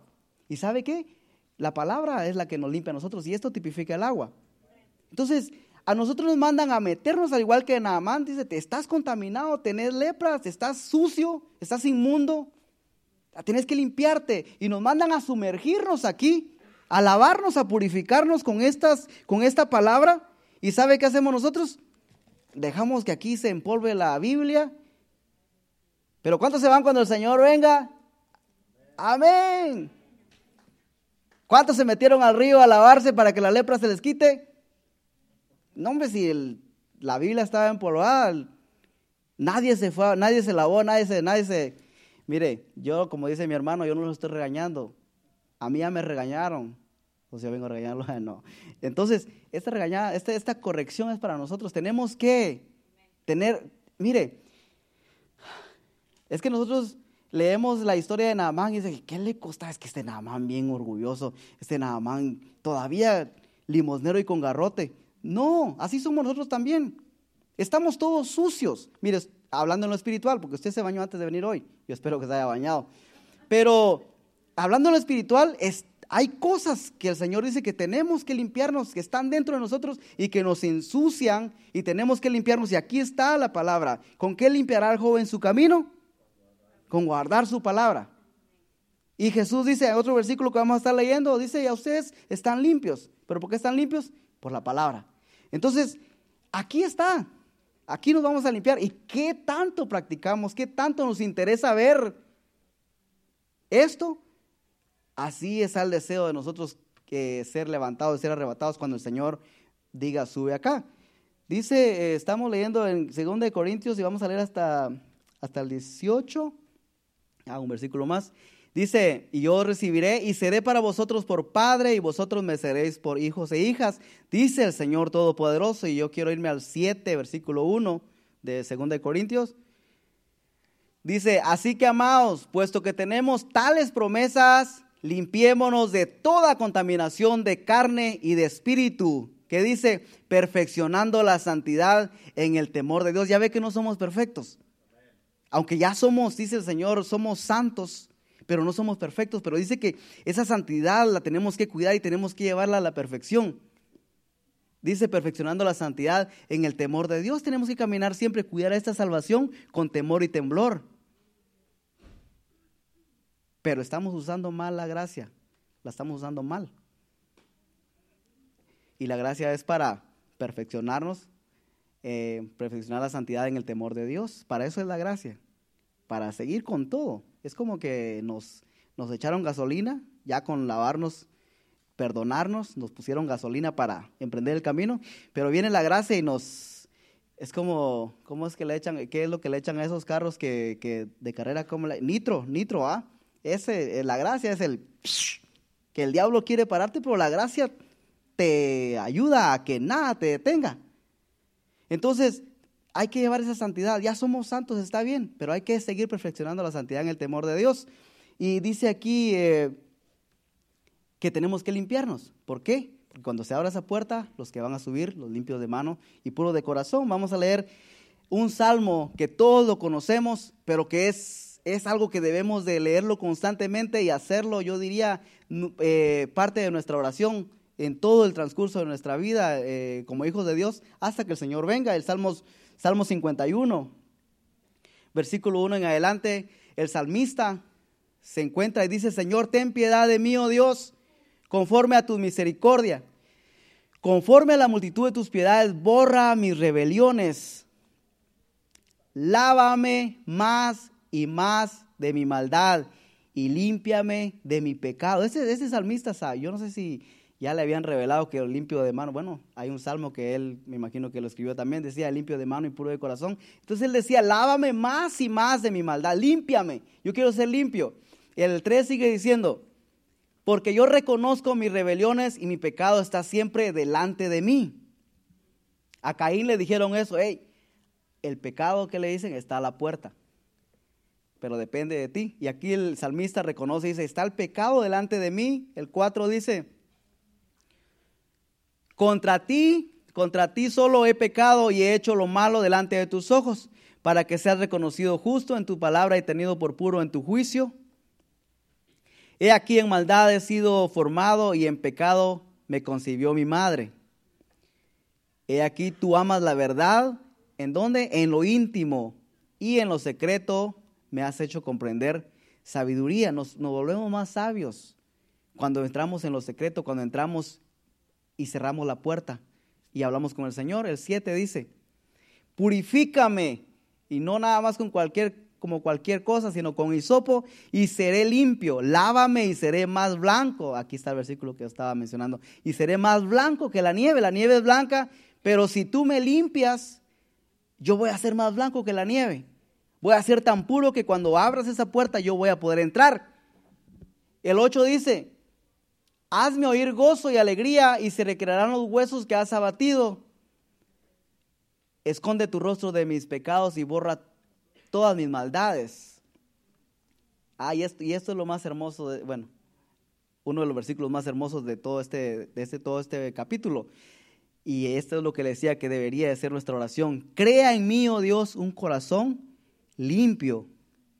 ¿Y sabe qué? La palabra es la que nos limpia a nosotros y esto tipifica el agua. Entonces, a nosotros nos mandan a meternos al igual que Naamán, dice, te estás contaminado, tenés lepras, estás sucio, estás inmundo, tienes que limpiarte. Y nos mandan a sumergirnos aquí, a lavarnos, a purificarnos con, estas, con esta palabra. ¿Y sabe qué hacemos nosotros? Dejamos que aquí se empolve la Biblia. Pero ¿cuántos se van cuando el Señor venga? Amén. ¿Cuántos se metieron al río a lavarse para que la lepra se les quite? No, hombre, si la Biblia estaba empolvada, nadie se fue, nadie se lavó, nadie se, nadie se. Mire, yo, como dice mi hermano, yo no lo estoy regañando. A mí ya me regañaron. O sea, vengo a regañarlo, no. Entonces, esta regañada, esta, esta corrección es para nosotros. Tenemos que tener, mire, es que nosotros leemos la historia de Naamán y dice, ¿qué le costaba? Es que este Naamán bien orgulloso, este Naamán todavía limosnero y con garrote. No, así somos nosotros también. Estamos todos sucios. Mire, hablando en lo espiritual, porque usted se bañó antes de venir hoy. Yo espero que se haya bañado. Pero hablando en lo espiritual, hay cosas que el Señor dice que tenemos que limpiarnos, que están dentro de nosotros y que nos ensucian y tenemos que limpiarnos. Y aquí está la palabra. ¿Con qué limpiará el joven su camino? Con guardar su palabra. Y Jesús dice, en otro versículo que vamos a estar leyendo, dice, ya ustedes están limpios. ¿Pero por qué están limpios? Por la palabra. Entonces, aquí está. Aquí nos vamos a limpiar. ¿Y qué tanto practicamos? ¿Qué tanto nos interesa ver esto? Así es el deseo de nosotros que ser levantados, ser arrebatados cuando el Señor diga, sube acá. Dice, eh, estamos leyendo en 2 Corintios y vamos a leer hasta, hasta el 18, ah, un versículo más. Dice, y yo recibiré y seré para vosotros por padre y vosotros me seréis por hijos e hijas, dice el Señor Todopoderoso. Y yo quiero irme al 7, versículo 1 de 2 Corintios. Dice, así que amados, puesto que tenemos tales promesas, limpiémonos de toda contaminación de carne y de espíritu. Que dice, perfeccionando la santidad en el temor de Dios. Ya ve que no somos perfectos. Aunque ya somos, dice el Señor, somos santos pero no somos perfectos, pero dice que esa santidad la tenemos que cuidar y tenemos que llevarla a la perfección. Dice perfeccionando la santidad en el temor de Dios. Tenemos que caminar siempre, cuidar esta salvación con temor y temblor. Pero estamos usando mal la gracia. La estamos usando mal. Y la gracia es para perfeccionarnos, eh, perfeccionar la santidad en el temor de Dios. Para eso es la gracia. Para seguir con todo. Es como que nos, nos echaron gasolina, ya con lavarnos perdonarnos, nos pusieron gasolina para emprender el camino, pero viene la gracia y nos, es como, ¿cómo es que le echan, qué es lo que le echan a esos carros que, que de carrera, como la, nitro, nitro, ¿ah? Ese, eh, la gracia es el, que el diablo quiere pararte, pero la gracia te ayuda a que nada te detenga. Entonces, hay que llevar esa santidad. Ya somos santos, está bien, pero hay que seguir perfeccionando la santidad en el temor de Dios. Y dice aquí, eh, que tenemos que limpiarnos. ¿Por qué? Porque cuando se abra esa puerta, los que van a subir, los limpios de mano y puros de corazón, vamos a leer un salmo que todos lo conocemos, pero que es, es algo que debemos de leerlo constantemente y hacerlo, yo diría, eh, parte de nuestra oración en todo el transcurso de nuestra vida eh, como hijos de Dios hasta que el Señor venga. El Salmos, Salmo 51, versículo 1 en adelante, el salmista se encuentra y dice, Señor, ten piedad de mí, oh Dios, conforme a tu misericordia. Conforme a la multitud de tus piedades, borra mis rebeliones. Lávame más y más de mi maldad y límpiame de mi pecado. Ese, ese salmista, yo no sé si ya le habían revelado que limpio de mano, bueno, hay un salmo que él, me imagino que lo escribió también, decía limpio de mano y puro de corazón. Entonces él decía, lávame más y más de mi maldad, límpiame, yo quiero ser limpio. Y el 3 sigue diciendo, porque yo reconozco mis rebeliones y mi pecado está siempre delante de mí. A Caín le dijeron eso, hey, el pecado que le dicen está a la puerta, pero depende de ti. Y aquí el salmista reconoce dice, está el pecado delante de mí. El 4 dice, contra ti, contra ti solo he pecado y he hecho lo malo delante de tus ojos, para que seas reconocido justo en tu palabra y tenido por puro en tu juicio. He aquí en maldad he sido formado y en pecado me concibió mi madre. He aquí tú amas la verdad. ¿En dónde? En lo íntimo y en lo secreto me has hecho comprender sabiduría. Nos, volvemos más sabios cuando entramos en lo secreto, cuando entramos y cerramos la puerta y hablamos con el Señor. El 7 dice, purifícame y no nada más con cualquier como cualquier cosa, sino con hisopo y seré limpio. Lávame y seré más blanco. Aquí está el versículo que estaba mencionando. Y seré más blanco que la nieve. La nieve es blanca, pero si tú me limpias, yo voy a ser más blanco que la nieve. Voy a ser tan puro que cuando abras esa puerta yo voy a poder entrar. El 8 dice, hazme oír gozo y alegría y se recrearán los huesos que has abatido. Esconde tu rostro de mis pecados y borra todas mis maldades. Ah, y esto, y esto es lo más hermoso, de, bueno, uno de los versículos más hermosos de todo este, de este, todo este capítulo. Y esto es lo que le decía que debería de ser nuestra oración. Crea en mí, oh Dios, un corazón limpio,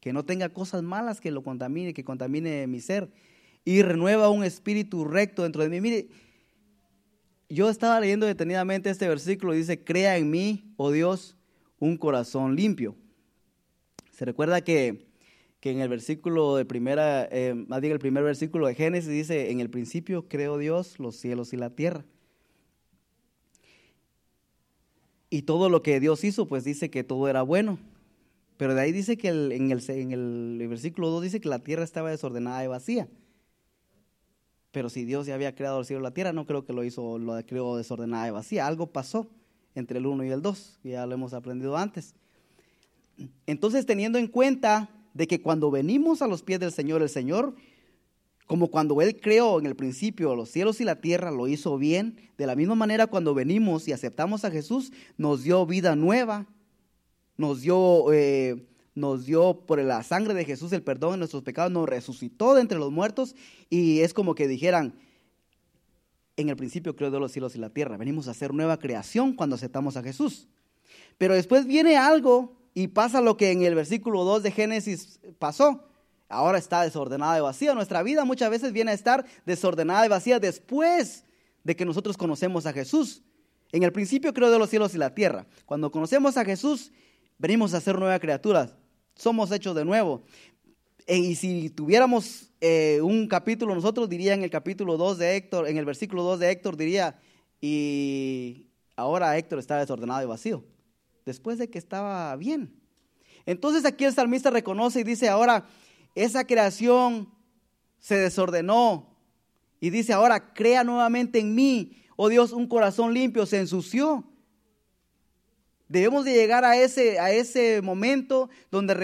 que no tenga cosas malas que lo contamine, que contamine mi ser. Y renueva un espíritu recto dentro de mí. Mire, yo estaba leyendo detenidamente este versículo dice, crea en mí, oh Dios, un corazón limpio. Se recuerda que, en el versículo de primera, eh, más bien el primer versículo de Génesis dice, en el principio creó Dios los cielos y la tierra. Y todo lo que Dios hizo, pues dice que todo era bueno. Pero de ahí dice que en, el, en el versículo 2 dice que la tierra estaba desordenada y vacía. Pero si Dios ya había creado el cielo y la tierra, no creo que lo hizo, lo creó desordenada y vacía. Algo pasó entre el 1 y el 2, ya lo hemos aprendido antes. Entonces, teniendo en cuenta de que cuando venimos a los pies del Señor, el Señor, como cuando Él creó en el principio los cielos y la tierra, lo hizo bien, de la misma manera cuando venimos y aceptamos a Jesús, nos dio vida nueva, nos dio, eh, nos dio por la sangre de Jesús el perdón de nuestros pecados, nos resucitó de entre los muertos y es como que dijeran, en el principio creó de los cielos y la tierra, venimos a hacer nueva creación cuando aceptamos a Jesús. Pero después viene algo y pasa lo que en el versículo 2 de Génesis pasó. Ahora está desordenada y vacía. Nuestra vida muchas veces viene a estar desordenada y vacía después de que nosotros conocemos a Jesús. En el principio creo de los cielos y la tierra. Cuando conocemos a Jesús, venimos a ser nuevas criaturas. Somos hechos de nuevo. E, y si tuviéramos eh, un capítulo, nosotros diría en el capítulo 2 de Héctor, en el versículo 2 de Héctor diría, y ahora Héctor está desordenado y vacío, después de que estaba bien. Entonces aquí el salmista reconoce y dice, ahora esa creación se desordenó y dice, ahora crea nuevamente en mí, oh Dios, un corazón limpio, se ensució. Debemos de llegar a ese, a ese momento donde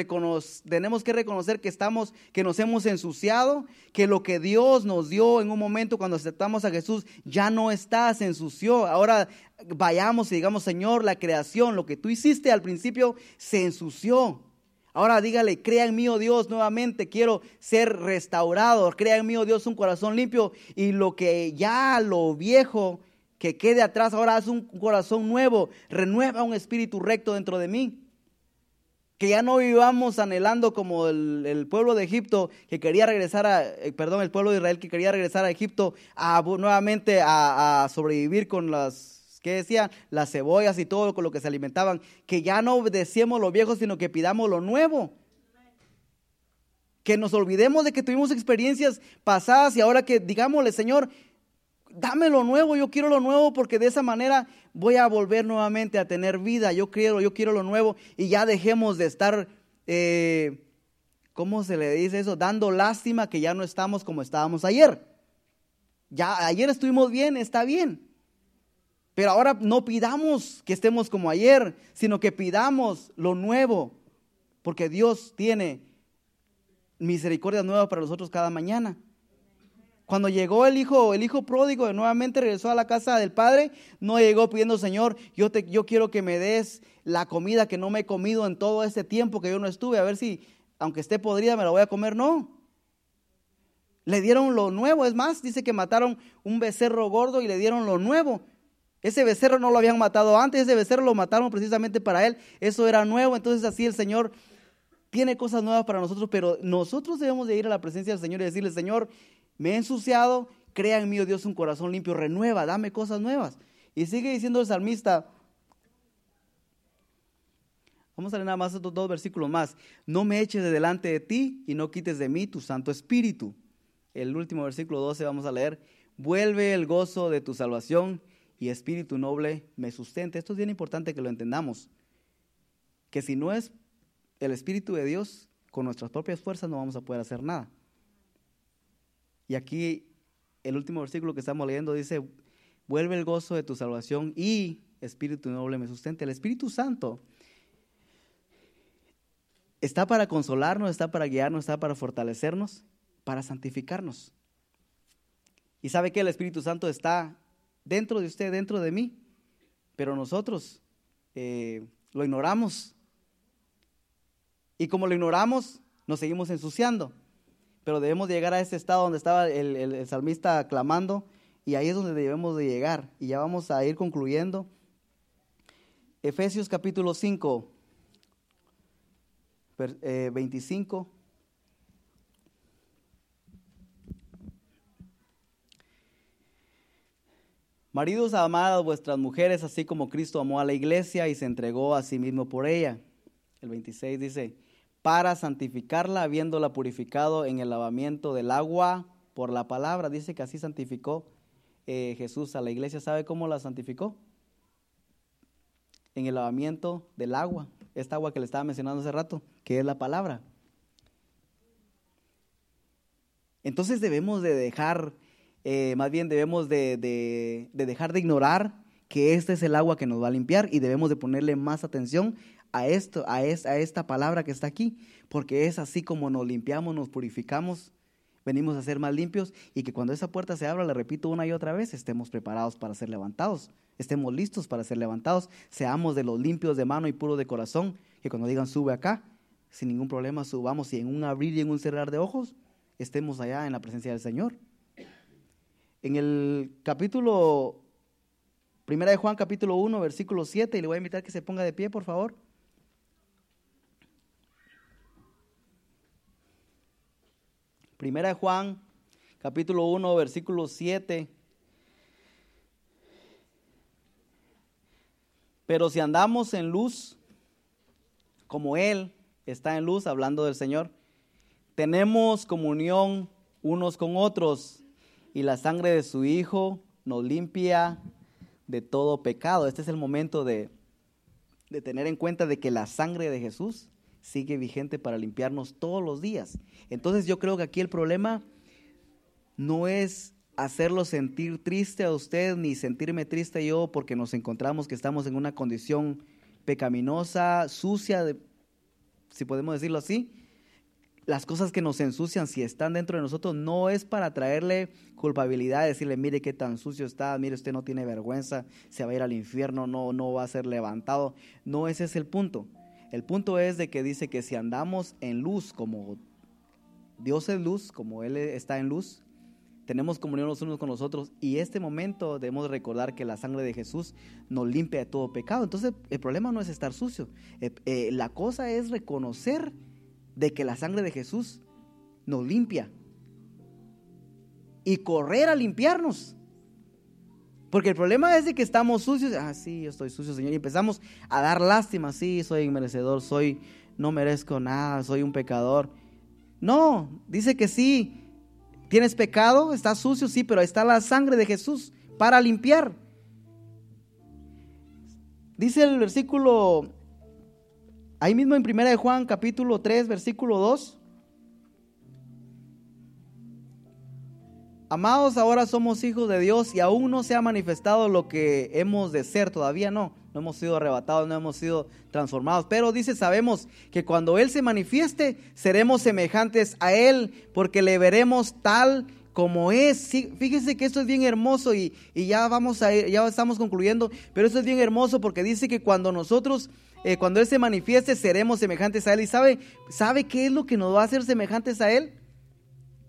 tenemos que reconocer que estamos, que nos hemos ensuciado, que lo que Dios nos dio en un momento cuando aceptamos a Jesús ya no está, se ensució. Ahora vayamos y digamos, Señor, la creación, lo que tú hiciste al principio, se ensució. Ahora dígale, crea en mí, oh Dios, nuevamente quiero ser restaurado. Crea en mí, oh Dios, un corazón limpio. Y lo que ya lo viejo que quede atrás, ahora haz un corazón nuevo, renueva un espíritu recto dentro de mí. Que ya no vivamos anhelando como el, pueblo de Egipto que quería regresar a, eh, perdón, el pueblo de Israel que quería regresar a Egipto a, nuevamente a, sobrevivir con las, ¿qué decía? Las cebollas y todo con lo que se alimentaban. Que ya no obedecemos lo viejo, sino que pidamos lo nuevo que nos olvidemos de que tuvimos experiencias pasadas y ahora que digámosle, Señor, dame lo nuevo, yo quiero lo nuevo porque de esa manera voy a volver nuevamente a tener vida, yo quiero, yo quiero lo nuevo y ya dejemos de estar, eh, ¿cómo se le dice eso? Dando lástima que ya no estamos como estábamos ayer. Ya ayer estuvimos bien, está bien. Pero ahora no pidamos que estemos como ayer, sino que pidamos lo nuevo, porque Dios tiene misericordia nueva para nosotros cada mañana. Cuando llegó el hijo, el hijo pródigo nuevamente regresó a la casa del padre, no llegó pidiendo, Señor, yo, te, yo quiero que me des la comida que no me he comido en todo este tiempo que yo no estuve, a ver si, aunque esté podrida, me la voy a comer. No. Le dieron lo nuevo, es más, dice que mataron un becerro gordo y le dieron lo nuevo. Ese becerro no lo habían matado antes, ese becerro lo mataron precisamente para él, eso era nuevo, entonces así el Señor tiene cosas nuevas para nosotros, pero nosotros debemos de ir a la presencia del Señor y decirle, Señor, me he ensuciado, crea en mí, oh Dios, un corazón limpio, renueva, dame cosas nuevas. Y sigue diciendo el salmista, vamos a leer nada más estos dos versículos más, no me eches de delante de ti y no quites de mí tu Santo Espíritu. El último versículo 12 vamos a leer, vuelve el gozo de tu salvación y espíritu noble me sustente. Esto es bien importante que lo entendamos, que si no es el Espíritu de Dios, con nuestras propias fuerzas no vamos a poder hacer nada. Y aquí el último versículo que estamos leyendo dice, vuelve el gozo de tu salvación y Espíritu noble me sustente. El Espíritu Santo está para consolarnos, está para guiarnos, está para fortalecernos, para santificarnos. Y sabe que el Espíritu Santo está dentro de usted, dentro de mí, pero nosotros eh, lo ignoramos. Y como lo ignoramos, nos seguimos ensuciando pero debemos llegar a ese estado donde estaba el, salmista clamando y ahí es donde debemos de llegar. Y ya vamos a ir concluyendo. Efesios capítulo 5, 25. Eh, Maridos, amad a vuestras mujeres, así como Cristo amó a la iglesia y se entregó a sí mismo por ella. El 26 dice, para santificarla, habiéndola purificado en el lavamiento del agua por la palabra. Dice que así santificó eh, Jesús a la iglesia. ¿Sabe cómo la santificó? En el lavamiento del agua. Esta agua que le estaba mencionando hace rato, que es la palabra. Entonces debemos de dejar, eh, más bien debemos de, de, dejar de ignorar que este es el agua que nos va a limpiar y debemos de ponerle más atención a esto, a, a esta palabra que está aquí, porque es así como nos limpiamos, nos purificamos, venimos a ser más limpios y que cuando esa puerta se abra, le repito una y otra vez, estemos preparados para ser levantados, estemos listos para ser levantados, seamos de los limpios de mano y puros de corazón, que cuando digan sube acá, sin ningún problema subamos y en un abrir y en un cerrar de ojos, estemos allá en la presencia del Señor. En el capítulo, primera de Juan capítulo 1, versículo 7, y le voy a invitar que se ponga de pie, por favor. Primera de Juan, capítulo 1, versículo 7. Pero si andamos en luz, como Él está en luz, hablando del Señor, tenemos comunión unos con otros y la sangre de su Hijo nos limpia de todo pecado. Este es el momento de, de tener en cuenta de que la sangre de Jesús sigue vigente para limpiarnos todos los días. Entonces yo creo que aquí el problema no es hacerlo sentir triste a usted ni sentirme triste yo porque nos encontramos que estamos en una condición pecaminosa, sucia, si podemos decirlo así. Las cosas que nos ensucian, si están dentro de nosotros, no es para traerle culpabilidad, decirle, mire qué tan sucio está, mire usted no tiene vergüenza, se va a ir al infierno, no, no va a ser levantado. No ese es el punto. El punto es de que dice que si andamos en luz como Dios es luz, como Él está en luz, tenemos comunión los unos con los otros y este momento debemos recordar que la sangre de Jesús nos limpia de todo pecado. Entonces el problema no es estar sucio, eh, eh, la cosa es reconocer de que la sangre de Jesús nos limpia y correr a limpiarnos. Porque el problema es de que estamos sucios. Ah, sí, yo estoy sucio, Señor. Y empezamos a dar lástima. Sí, soy merecedor, soy, no merezco nada, soy un pecador. No, dice que sí, ¿Tienes pecado? ¿Estás sucio? Sí, pero está la sangre de Jesús para limpiar. Dice el versículo, ahí mismo en 1 de Juan capítulo 3, versículo 2. Amados, ahora somos hijos de Dios y aún no se ha manifestado lo que hemos de ser, todavía no no hemos sido arrebatados, no hemos sido transformados. Pero dice, sabemos que cuando Él se manifieste, seremos semejantes a Él, porque le veremos tal como es. fíjese que esto es bien hermoso y, ya vamos a ya estamos concluyendo, pero esto es bien hermoso porque dice que cuando nosotros, eh, cuando Él se manifieste, seremos semejantes a Él. ¿Y sabe, sabe qué es lo que nos va a hacer semejantes a Él?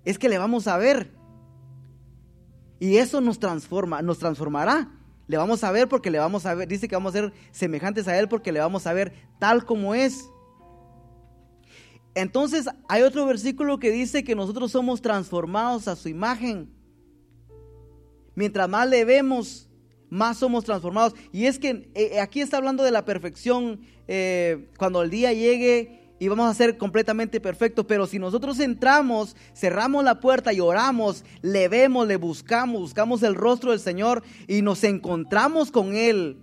Es que le vamos a ver. Y eso nos transforma, nos transformará. Le vamos a ver porque le vamos a ver, dice que vamos a ser semejantes a Él porque le vamos a ver tal como es. Entonces hay otro versículo que dice que nosotros somos transformados a su imagen. Mientras más le vemos, más somos transformados. Y es que eh, aquí está hablando de la perfección. Eh, cuando el día llegue, y vamos a ser completamente perfectos. Pero si nosotros entramos, cerramos la puerta y oramos, le vemos, le buscamos, buscamos el rostro del Señor y nos encontramos con Él,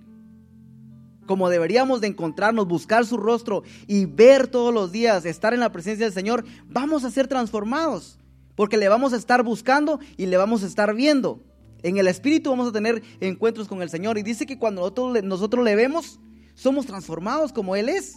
como deberíamos de encontrarnos, buscar su rostro y ver todos los días, estar en la presencia del Señor, vamos a ser transformados. Porque le vamos a estar buscando y le vamos a estar viendo. En el Espíritu vamos a tener encuentros con el Señor. Y dice que cuando nosotros, nosotros le vemos, somos transformados como Él es.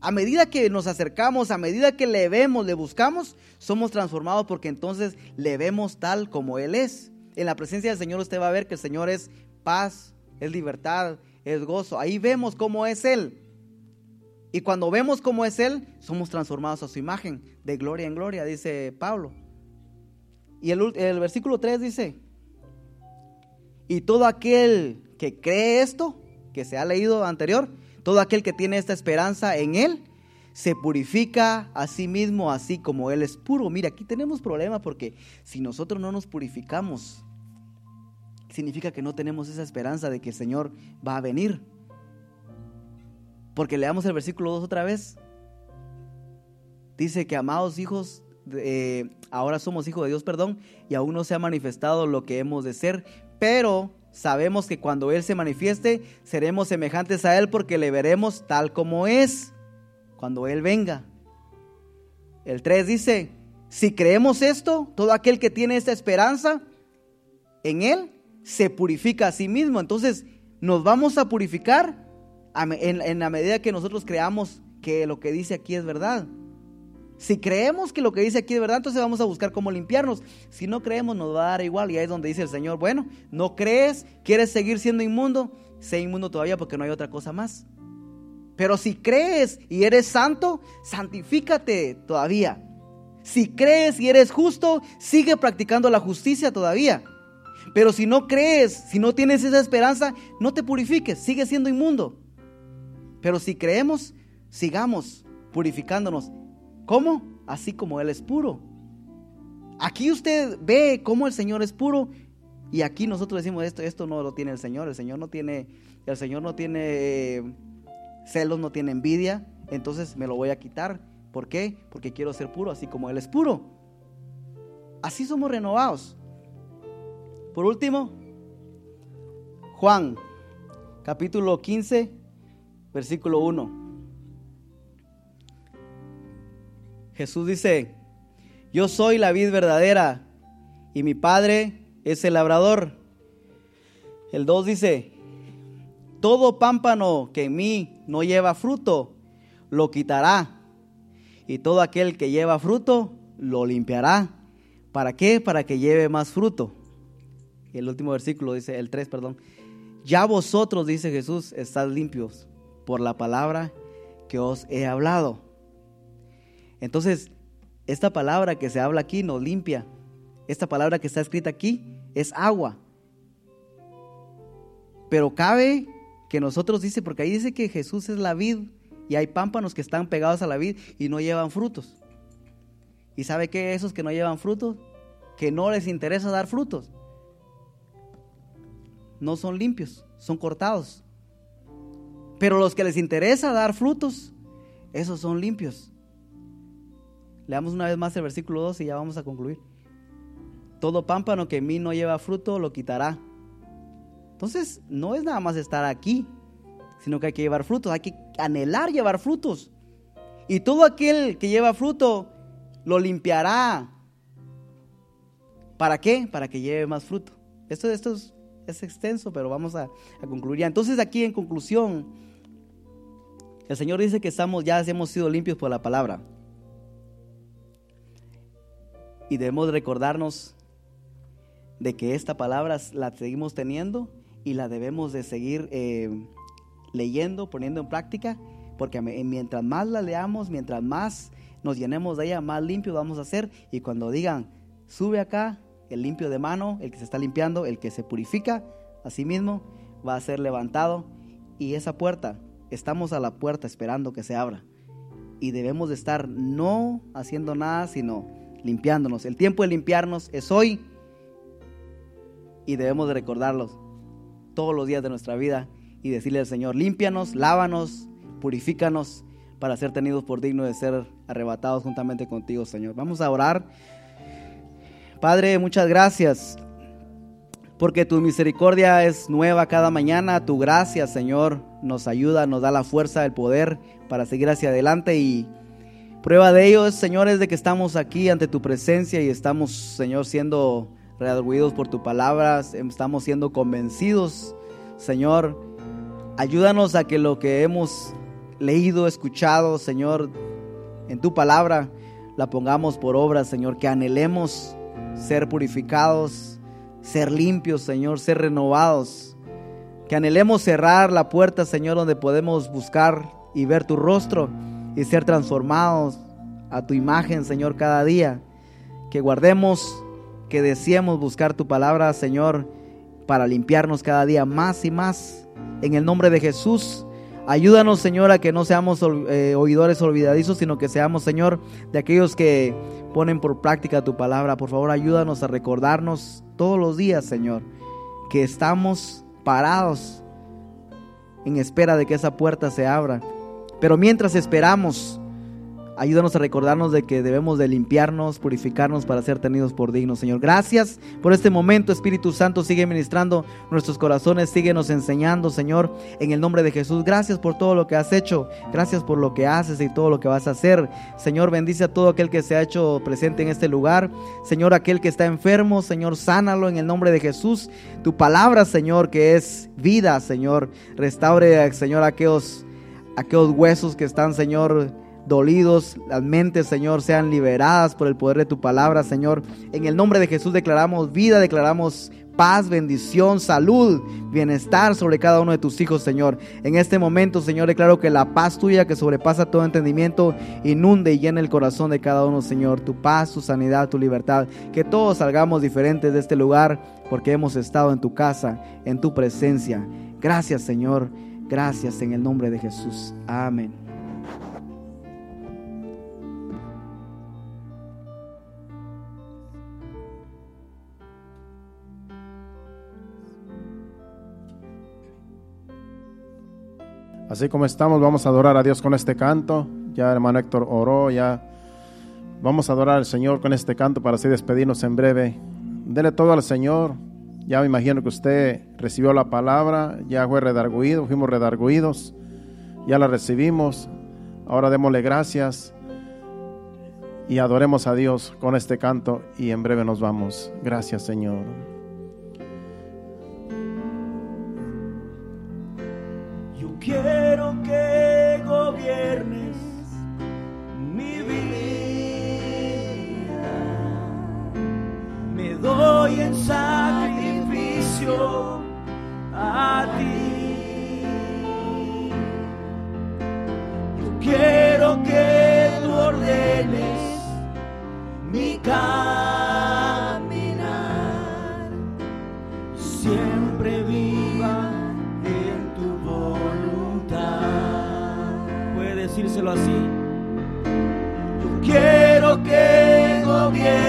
A medida que nos acercamos, a medida que le vemos, le buscamos, somos transformados porque entonces le vemos tal como Él es. En la presencia del Señor usted va a ver que el Señor es paz, es libertad, es gozo. Ahí vemos cómo es Él. Y cuando vemos cómo es Él, somos transformados a su imagen, de gloria en gloria, dice Pablo. Y el, versículo 3 dice, y todo aquel que cree esto, que se ha leído anterior, todo aquel que tiene esta esperanza en Él se purifica a sí mismo así como Él es puro. Mira, aquí tenemos problema porque si nosotros no nos purificamos, significa que no tenemos esa esperanza de que el Señor va a venir. Porque leamos el versículo 2 otra vez. Dice que amados hijos, eh, ahora somos hijos de Dios, perdón, y aún no se ha manifestado lo que hemos de ser, pero Sabemos que cuando Él se manifieste, seremos semejantes a Él porque le veremos tal como es cuando Él venga. El 3 dice, si creemos esto, todo aquel que tiene esta esperanza en Él, se purifica a sí mismo. Entonces, nos vamos a purificar en, en la medida que nosotros creamos que lo que dice aquí es verdad. Si creemos que lo que dice aquí es verdad, entonces vamos a buscar cómo limpiarnos. Si no creemos, nos va a dar igual. Y ahí es donde dice el Señor, bueno, no crees, quieres seguir siendo inmundo, sé inmundo todavía porque no hay otra cosa más. Pero si crees y eres santo, santifícate todavía. Si crees y eres justo, sigue practicando la justicia todavía. Pero si no crees, si no tienes esa esperanza, no te purifiques, sigue siendo inmundo. Pero si creemos, sigamos purificándonos ¿Cómo? Así como Él es puro. Aquí usted ve cómo el Señor es puro y aquí nosotros decimos esto, esto no lo tiene el Señor, el Señor no tiene el Señor no tiene eh, celos, no tiene envidia, entonces me lo voy a quitar. ¿Por qué? Porque quiero ser puro, así como Él es puro. Así somos renovados. Por último, Juan, capítulo 15, versículo 1. Jesús dice, yo soy la vid verdadera y mi Padre es el labrador. El 2 dice, todo pámpano que en mí no lleva fruto, lo quitará. Y todo aquel que lleva fruto, lo limpiará. ¿Para qué? Para que lleve más fruto. Y el último versículo dice, el 3, perdón. Ya vosotros, dice Jesús, estás limpios por la palabra que os he hablado. Entonces, esta palabra que se habla aquí nos limpia. Esta palabra que está escrita aquí es agua. Pero cabe que nosotros dice, porque ahí dice que Jesús es la vid y hay pámpanos que están pegados a la vid y no llevan frutos. ¿Y sabe qué? Esos que no llevan frutos, que no les interesa dar frutos, no son limpios, son cortados. Pero los que les interesa dar frutos, esos son limpios. Leamos una vez más el versículo 2 y ya vamos a concluir. Todo pámpano que en mí no lleva fruto lo quitará. Entonces, no es nada más estar aquí, sino que hay que llevar frutos, hay que anhelar llevar frutos. Y todo aquel que lleva fruto lo limpiará. ¿Para qué? Para que lleve más fruto. Esto, esto es, extenso, pero vamos a, a concluir. Entonces aquí en conclusión, el Señor dice que estamos, ya hemos sido limpios por la palabra. Y debemos recordarnos de que esta palabra la seguimos teniendo y la debemos de seguir eh, leyendo, poniendo en práctica, porque mientras más la leamos, mientras más nos llenemos de ella, más limpios vamos a ser. Y cuando digan, sube acá, el limpio de mano, el que se está limpiando, el que se purifica a sí mismo, va a ser levantado. Y esa puerta, estamos a la puerta esperando que se abra. Y debemos de estar no haciendo nada, sino limpiándonos. El tiempo de limpiarnos es hoy y debemos de recordarlos todos los días de nuestra vida y decirle al Señor, límpianos, lávanos, purifícanos para ser tenidos por digno de ser arrebatados juntamente contigo, Señor. Vamos a orar. Padre, muchas gracias porque tu misericordia es nueva cada mañana. Tu gracia, Señor, nos ayuda, nos da la fuerza, el poder para seguir hacia adelante y Prueba de ello, Señor, es de que estamos aquí ante tu presencia y estamos, Señor, siendo redarguidos por tu palabra, estamos siendo convencidos, Señor. Ayúdanos a que lo que hemos leído, escuchado, Señor, en tu palabra, la pongamos por obra, Señor, que anhelemos ser purificados, ser limpios, Señor, ser renovados. Que anhelemos cerrar la puerta, Señor, donde podemos buscar y ver tu rostro y ser transformados a tu imagen, Señor, cada día. Que guardemos, que deseemos buscar tu palabra, Señor, para limpiarnos cada día más y más. En el nombre de Jesús, ayúdanos, Señor, a que no seamos eh, oidores olvidadizos, sino que seamos, Señor, de aquellos que ponen por práctica tu palabra. Por favor, ayúdanos a recordarnos todos los días, Señor, que estamos parados en espera de que esa puerta se abra pero mientras esperamos, ayúdanos a recordarnos de que debemos de limpiarnos, purificarnos para ser tenidos por dignos, Señor. Gracias por este momento, Espíritu Santo, sigue ministrando nuestros corazones, síguenos enseñando, Señor, en el nombre de Jesús. Gracias por todo lo que has hecho, gracias por lo que haces y todo lo que vas a hacer. Señor, bendice a todo aquel que se ha hecho presente en este lugar. Señor, aquel que está enfermo, Señor, sánalo en el nombre de Jesús. Tu palabra, Señor, que es vida, Señor, restaure, Señor, aquellos aquellos huesos que están, Señor, dolidos, las mentes, Señor, sean liberadas por el poder de tu palabra, Señor. En el nombre de Jesús declaramos vida, declaramos paz, bendición, salud, bienestar sobre cada uno de tus hijos, Señor. En este momento, Señor, declaro que la paz tuya que sobrepasa todo entendimiento inunde y llene el corazón de cada uno, Señor. Tu paz, tu sanidad, tu libertad. Que todos salgamos diferentes de este lugar porque hemos estado en tu casa, en tu presencia. Gracias, Señor. Gracias en el nombre de Jesús. Amén. Así como estamos, vamos a adorar a Dios con este canto. Ya hermano Héctor oró, ya vamos a adorar al Señor con este canto para así despedirnos en breve. Dele todo al Señor. Ya me imagino que usted recibió la palabra, ya fue redarguido, fuimos redarguidos, ya la recibimos. Ahora démosle gracias y adoremos a Dios con este canto y en breve nos vamos. Gracias Señor. Yo quiero que gobiernes mi vida. Me doy en sacrificio caminar. Siempre viva en tu voluntad. Puede decírselo así. Yo quiero que gobiernes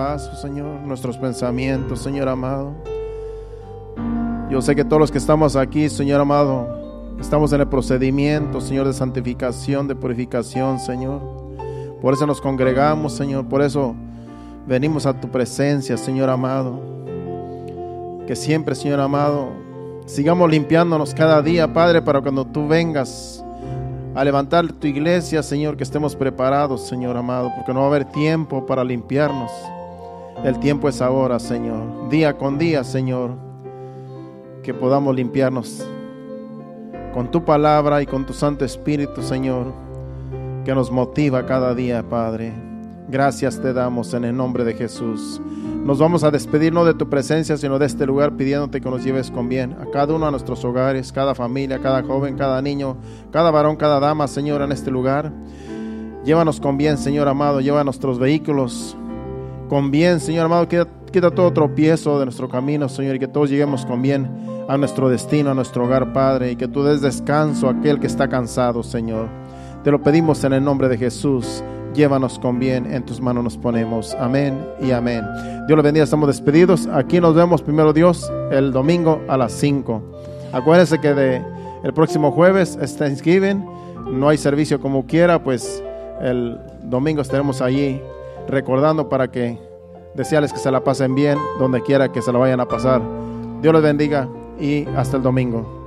pasos, Señor, nuestros pensamientos, Señor amado. Yo sé que todos los que estamos aquí, Señor amado, estamos en el procedimiento, Señor, de santificación, de purificación, Señor. Por eso nos congregamos, Señor. Por eso venimos a tu presencia, Señor amado. Que siempre, Señor amado, sigamos limpiándonos cada día, Padre, para cuando tú vengas a levantar tu iglesia, Señor, que estemos preparados, Señor amado, porque no va a haber tiempo para limpiarnos. El tiempo es ahora, Señor. Día con día, Señor, que podamos limpiarnos con tu palabra y con tu Santo Espíritu, Señor. Que nos motiva cada día, Padre. Gracias te damos en el nombre de Jesús. Nos vamos a despedir no de tu presencia, sino de este lugar pidiéndote que nos lleves con bien a cada uno de nuestros hogares, cada familia, cada joven, cada niño, cada varón, cada dama, Señor, en este lugar. Llévanos con bien, Señor amado, lleva nuestros vehículos con bien, Señor amado, quita, quita todo tropiezo de nuestro camino, Señor, y que todos lleguemos con bien a nuestro destino, a nuestro hogar, Padre, y que tú des descanso a aquel que está cansado, Señor. Te lo pedimos en el nombre de Jesús. Llévanos con bien, en tus manos nos ponemos. Amén y amén. Dios los bendiga, estamos despedidos. Aquí nos vemos primero Dios el domingo a las 5. Acuérdense que de el próximo jueves es Thanksgiving. No hay servicio como quiera, pues el domingo estaremos allí recordando para que desearles que se la pasen bien donde quiera que se la vayan a pasar. Dios les bendiga y hasta el domingo.